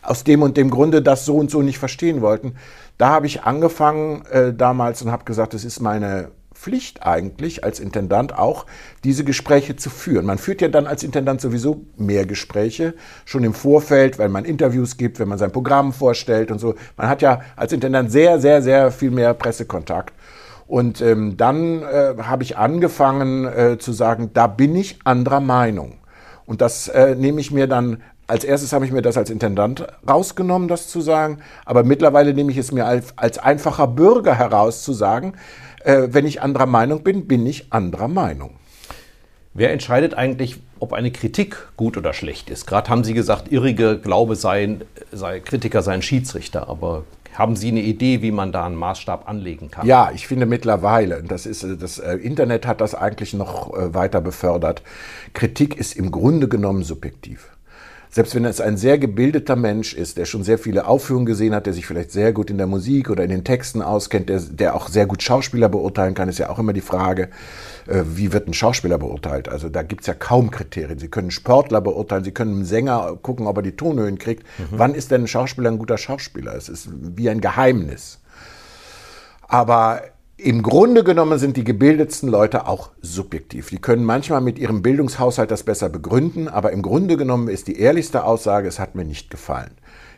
aus dem und dem Grunde das so und so nicht verstehen wollten. Da habe ich angefangen äh, damals und habe gesagt, das ist meine Pflicht eigentlich als Intendant auch, diese Gespräche zu führen. Man führt ja dann als Intendant sowieso mehr Gespräche, schon im Vorfeld, wenn man Interviews gibt, wenn man sein Programm vorstellt und so. Man hat ja als Intendant sehr, sehr, sehr viel mehr Pressekontakt. Und ähm, dann äh, habe ich angefangen äh, zu sagen, da bin ich anderer Meinung. Und das äh, nehme ich mir dann als erstes habe ich mir das als Intendant rausgenommen, das zu sagen. Aber mittlerweile nehme ich es mir als, als einfacher Bürger heraus zu sagen, äh, wenn ich anderer Meinung bin, bin ich anderer Meinung. Wer entscheidet eigentlich, ob eine Kritik gut oder schlecht ist? Gerade haben Sie gesagt, irrige Glaube seien, sei, Kritiker seien Schiedsrichter, aber haben Sie eine Idee, wie man da einen Maßstab anlegen kann? Ja, ich finde mittlerweile, das, ist, das äh, Internet hat das eigentlich noch äh, weiter befördert, Kritik ist im Grunde genommen subjektiv selbst wenn es ein sehr gebildeter Mensch ist, der schon sehr viele Aufführungen gesehen hat, der sich vielleicht sehr gut in der Musik oder in den Texten auskennt, der, der auch sehr gut Schauspieler beurteilen kann, ist ja auch immer die Frage, äh, wie wird ein Schauspieler beurteilt? Also da gibt es ja kaum Kriterien. Sie können Sportler beurteilen, Sie können einen Sänger gucken, ob er die Tonhöhen kriegt. Mhm. Wann ist denn ein Schauspieler ein guter Schauspieler? Es ist wie ein Geheimnis. Aber im Grunde genommen sind die gebildetsten Leute auch subjektiv. Die können manchmal mit ihrem Bildungshaushalt das besser begründen, aber im Grunde genommen ist die ehrlichste Aussage, es hat mir nicht gefallen.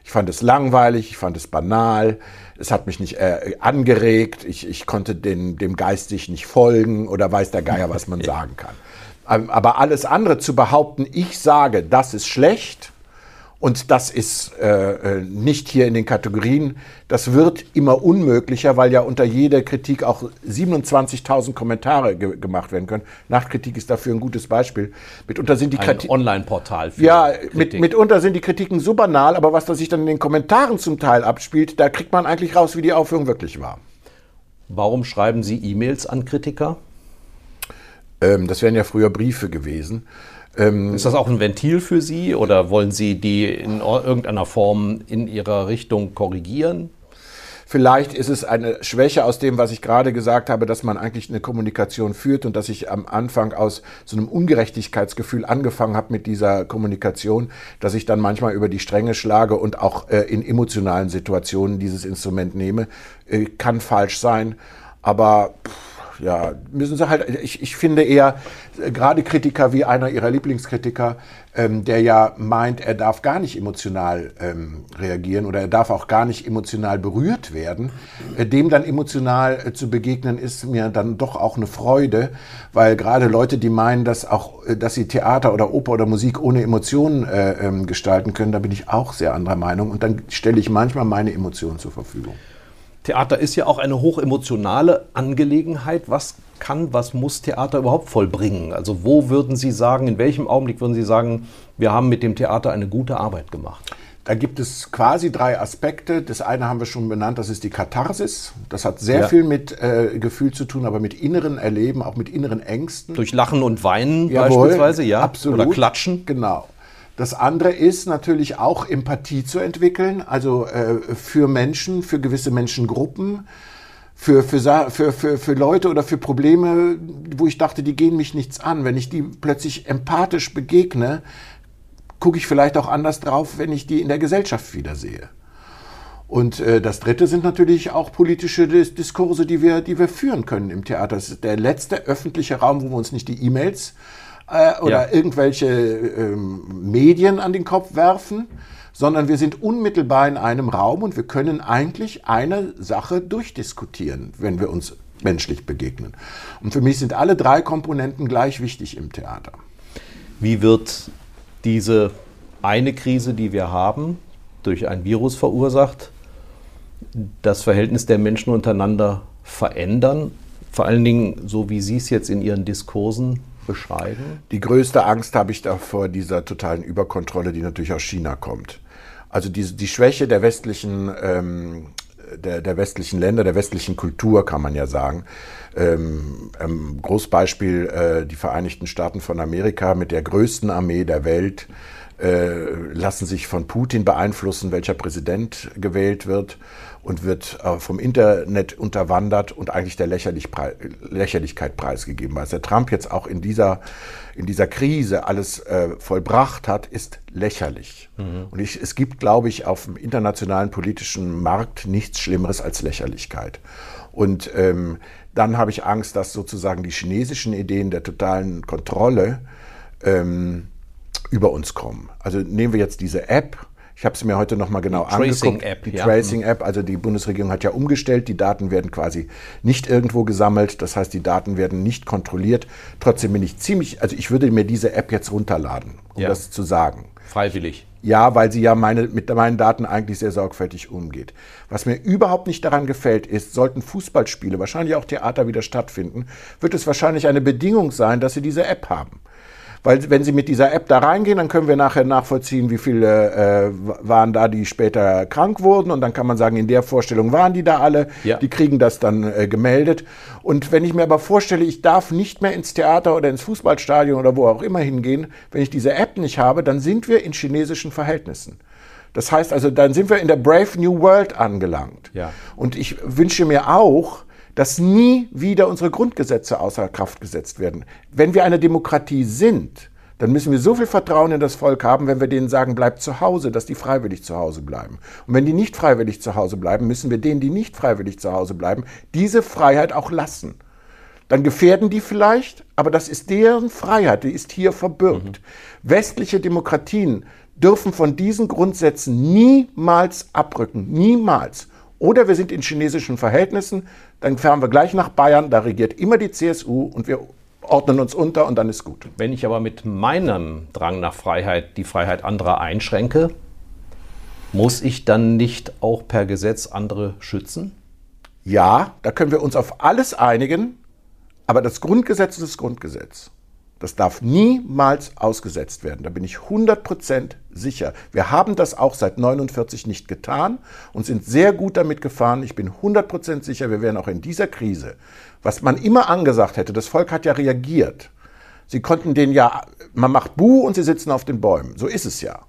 Ich fand es langweilig, ich fand es banal, es hat mich nicht äh, angeregt, ich, ich konnte den, dem geistig nicht folgen oder weiß der Geier, was man [LAUGHS] sagen kann. Aber alles andere zu behaupten, ich sage, das ist schlecht, und das ist äh, äh, nicht hier in den Kategorien. Das wird immer unmöglicher, weil ja unter jeder Kritik auch 27.000 Kommentare ge gemacht werden können. Nachtkritik ist dafür ein gutes Beispiel. Mitunter sind die ein Online-Portal. Ja, mit, mitunter sind die Kritiken so banal, aber was da sich dann in den Kommentaren zum Teil abspielt, da kriegt man eigentlich raus, wie die Aufführung wirklich war. Warum schreiben Sie E-Mails an Kritiker? Ähm, das wären ja früher Briefe gewesen. Ähm, ist das auch ein Ventil für Sie oder wollen Sie die in irgendeiner Form in Ihrer Richtung korrigieren? Vielleicht ist es eine Schwäche aus dem, was ich gerade gesagt habe, dass man eigentlich eine Kommunikation führt und dass ich am Anfang aus so einem Ungerechtigkeitsgefühl angefangen habe mit dieser Kommunikation, dass ich dann manchmal über die Stränge schlage und auch äh, in emotionalen Situationen dieses Instrument nehme. Äh, kann falsch sein, aber pff, ja, müssen sie halt, ich, ich finde eher, äh, gerade Kritiker wie einer ihrer Lieblingskritiker, ähm, der ja meint, er darf gar nicht emotional ähm, reagieren oder er darf auch gar nicht emotional berührt werden, äh, dem dann emotional äh, zu begegnen, ist mir dann doch auch eine Freude, weil gerade Leute, die meinen, dass auch, äh, dass sie Theater oder Oper oder Musik ohne Emotionen äh, ähm, gestalten können, da bin ich auch sehr anderer Meinung und dann stelle ich manchmal meine Emotionen zur Verfügung. Theater ist ja auch eine hochemotionale Angelegenheit. Was kann, was muss Theater überhaupt vollbringen? Also wo würden Sie sagen, in welchem Augenblick würden Sie sagen, wir haben mit dem Theater eine gute Arbeit gemacht? Da gibt es quasi drei Aspekte. Das eine haben wir schon benannt, das ist die Katharsis. Das hat sehr ja. viel mit äh, Gefühl zu tun, aber mit inneren Erleben, auch mit inneren Ängsten. Durch Lachen und Weinen Jawohl, beispielsweise, ja? Absolut. Oder Klatschen. Genau. Das andere ist natürlich auch Empathie zu entwickeln, also äh, für Menschen, für gewisse Menschengruppen, für, für, für, für, für Leute oder für Probleme, wo ich dachte, die gehen mich nichts an. Wenn ich die plötzlich empathisch begegne, gucke ich vielleicht auch anders drauf, wenn ich die in der Gesellschaft wiedersehe. Und äh, das Dritte sind natürlich auch politische Dis Diskurse, die wir, die wir führen können im Theater. Das ist der letzte öffentliche Raum, wo wir uns nicht die E-Mails äh, oder ja. irgendwelche ähm, Medien an den Kopf werfen, sondern wir sind unmittelbar in einem Raum und wir können eigentlich eine Sache durchdiskutieren, wenn wir uns menschlich begegnen. Und für mich sind alle drei Komponenten gleich wichtig im Theater. Wie wird diese eine Krise, die wir haben, durch ein Virus verursacht, das Verhältnis der Menschen untereinander verändern? Vor allen Dingen, so wie Sie es jetzt in Ihren Diskursen beschreiben? Die größte Angst habe ich davor dieser totalen Überkontrolle, die natürlich aus China kommt. Also die, die Schwäche der westlichen, ähm, der, der, westlichen Länder, der westlichen Kultur, kann man ja sagen. Ähm, ähm, Großbeispiel äh, die Vereinigten Staaten von Amerika mit der größten Armee der Welt äh, lassen sich von Putin beeinflussen, welcher Präsident gewählt wird und wird äh, vom Internet unterwandert und eigentlich der Lächerlich Lächerlichkeit preisgegeben. Was der Trump jetzt auch in dieser, in dieser Krise alles äh, vollbracht hat, ist lächerlich. Mhm. Und ich, es gibt, glaube ich, auf dem internationalen politischen Markt nichts Schlimmeres als Lächerlichkeit. Und ähm, dann habe ich Angst, dass sozusagen die chinesischen Ideen der totalen Kontrolle ähm, über uns kommen. Also nehmen wir jetzt diese App. Ich habe es mir heute noch mal genau die angeguckt. Tracing App, die ja. Tracing App. Also die Bundesregierung hat ja umgestellt. Die Daten werden quasi nicht irgendwo gesammelt. Das heißt, die Daten werden nicht kontrolliert. Trotzdem bin ich ziemlich, also ich würde mir diese App jetzt runterladen, um ja. das zu sagen. Freiwillig. Ja, weil sie ja meine, mit meinen Daten eigentlich sehr sorgfältig umgeht. Was mir überhaupt nicht daran gefällt, ist, sollten Fußballspiele, wahrscheinlich auch Theater wieder stattfinden, wird es wahrscheinlich eine Bedingung sein, dass sie diese App haben. Weil wenn Sie mit dieser App da reingehen, dann können wir nachher nachvollziehen, wie viele äh, waren da, die später krank wurden. Und dann kann man sagen, in der Vorstellung waren die da alle. Ja. Die kriegen das dann äh, gemeldet. Und wenn ich mir aber vorstelle, ich darf nicht mehr ins Theater oder ins Fußballstadion oder wo auch immer hingehen, wenn ich diese App nicht habe, dann sind wir in chinesischen Verhältnissen. Das heißt also, dann sind wir in der Brave New World angelangt. Ja. Und ich wünsche mir auch, dass nie wieder unsere Grundgesetze außer Kraft gesetzt werden. Wenn wir eine Demokratie sind, dann müssen wir so viel Vertrauen in das Volk haben, wenn wir denen sagen, bleibt zu Hause, dass die freiwillig zu Hause bleiben. Und wenn die nicht freiwillig zu Hause bleiben, müssen wir denen, die nicht freiwillig zu Hause bleiben, diese Freiheit auch lassen. Dann gefährden die vielleicht, aber das ist deren Freiheit, die ist hier verbürgt. Mhm. Westliche Demokratien dürfen von diesen Grundsätzen niemals abrücken, niemals. Oder wir sind in chinesischen Verhältnissen, dann fahren wir gleich nach Bayern, da regiert immer die CSU und wir ordnen uns unter und dann ist gut. Wenn ich aber mit meinem Drang nach Freiheit die Freiheit anderer einschränke, muss ich dann nicht auch per Gesetz andere schützen? Ja, da können wir uns auf alles einigen, aber das Grundgesetz ist das Grundgesetz. Das darf niemals ausgesetzt werden. Da bin ich 100% sicher. Wir haben das auch seit 49 nicht getan und sind sehr gut damit gefahren. Ich bin 100% sicher, wir werden auch in dieser Krise, was man immer angesagt hätte, das Volk hat ja reagiert. Sie konnten den ja, man macht Buh und sie sitzen auf den Bäumen. So ist es ja.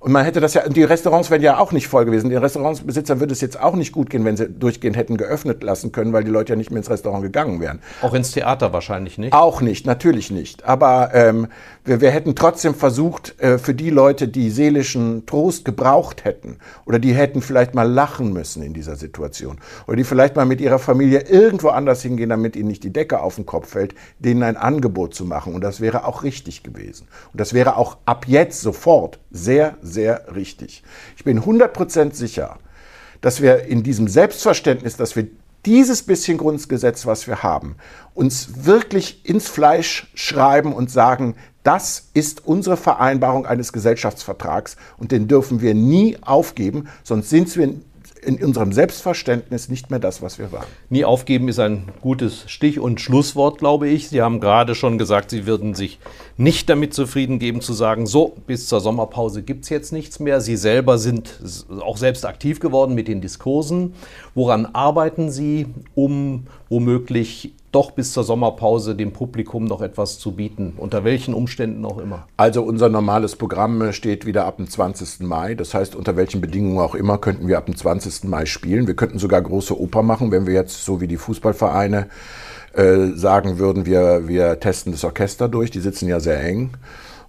Und man hätte das ja, die Restaurants wären ja auch nicht voll gewesen. Den Restaurantsbesitzern würde es jetzt auch nicht gut gehen, wenn sie durchgehend hätten geöffnet lassen können, weil die Leute ja nicht mehr ins Restaurant gegangen wären. Auch ins Theater wahrscheinlich nicht? Auch nicht, natürlich nicht. Aber ähm, wir, wir hätten trotzdem versucht, äh, für die Leute, die seelischen Trost gebraucht hätten oder die hätten vielleicht mal lachen müssen in dieser Situation oder die vielleicht mal mit ihrer Familie irgendwo anders hingehen, damit ihnen nicht die Decke auf den Kopf fällt, denen ein Angebot zu machen. Und das wäre auch richtig gewesen. Und das wäre auch ab jetzt sofort sehr, sehr richtig. Ich bin 100% sicher, dass wir in diesem Selbstverständnis, dass wir dieses bisschen Grundgesetz, was wir haben, uns wirklich ins Fleisch schreiben und sagen, das ist unsere Vereinbarung eines Gesellschaftsvertrags und den dürfen wir nie aufgeben, sonst sind wir in unserem Selbstverständnis nicht mehr das, was wir waren. Nie aufgeben ist ein gutes Stich- und Schlusswort, glaube ich. Sie haben gerade schon gesagt, Sie würden sich nicht damit zufrieden geben zu sagen, so, bis zur Sommerpause gibt es jetzt nichts mehr. Sie selber sind auch selbst aktiv geworden mit den Diskursen. Woran arbeiten Sie, um womöglich doch bis zur Sommerpause dem Publikum noch etwas zu bieten, unter welchen Umständen auch immer? Also unser normales Programm steht wieder ab dem 20. Mai. Das heißt, unter welchen Bedingungen auch immer könnten wir ab dem 20. Mai spielen. Wir könnten sogar große Oper machen, wenn wir jetzt so wie die Fußballvereine äh, sagen würden, wir, wir testen das Orchester durch. Die sitzen ja sehr eng.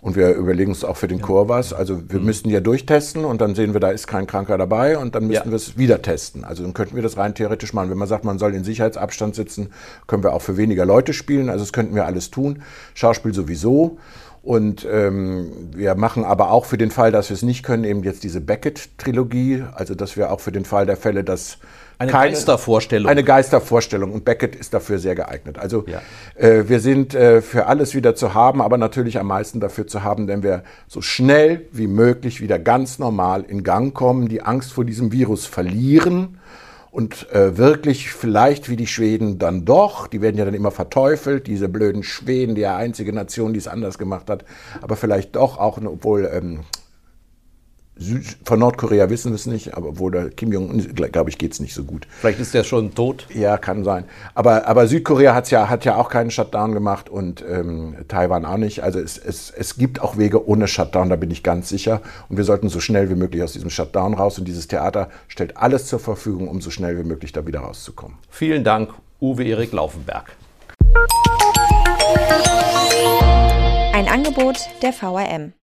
Und wir überlegen uns auch für den Chor was. Also wir mhm. müssten ja durchtesten und dann sehen wir, da ist kein Kranker dabei und dann müssten ja. wir es wieder testen. Also dann könnten wir das rein theoretisch machen. Wenn man sagt, man soll in Sicherheitsabstand sitzen, können wir auch für weniger Leute spielen. Also das könnten wir alles tun. Schauspiel sowieso. Und ähm, wir machen aber auch für den Fall, dass wir es nicht können, eben jetzt diese Beckett-Trilogie. Also dass wir auch für den Fall der Fälle, dass Eine keine, Geistervorstellung. Eine Geistervorstellung und Beckett ist dafür sehr geeignet. Also Ja. äh, wir sind äh, für alles wieder zu haben, aber natürlich am meisten dafür zu haben, wenn wir so schnell wie möglich wieder ganz normal in Gang kommen, die Angst vor diesem Virus verlieren und äh, wirklich vielleicht wie die Schweden dann doch, die werden ja dann immer verteufelt, diese blöden Schweden, die ja einzige Nation, die es anders gemacht hat, aber vielleicht doch auch, obwohl ähm, von Nordkorea wissen wir es nicht, aber obwohl der Kim Jong-un, glaube ich, geht es nicht so gut. Vielleicht ist der schon tot. Ja, kann sein. Aber, aber Südkorea hat's ja, hat ja auch keinen Shutdown gemacht und ähm, Taiwan auch nicht. Also es, es, es gibt auch Wege ohne Shutdown, da bin ich ganz sicher. Und wir sollten so schnell wie möglich aus diesem Shutdown raus. Und dieses Theater stellt alles zur Verfügung, um so schnell wie möglich da wieder rauszukommen. Vielen Dank, Uwe Erik Laufenberg. Ein Angebot der VRM.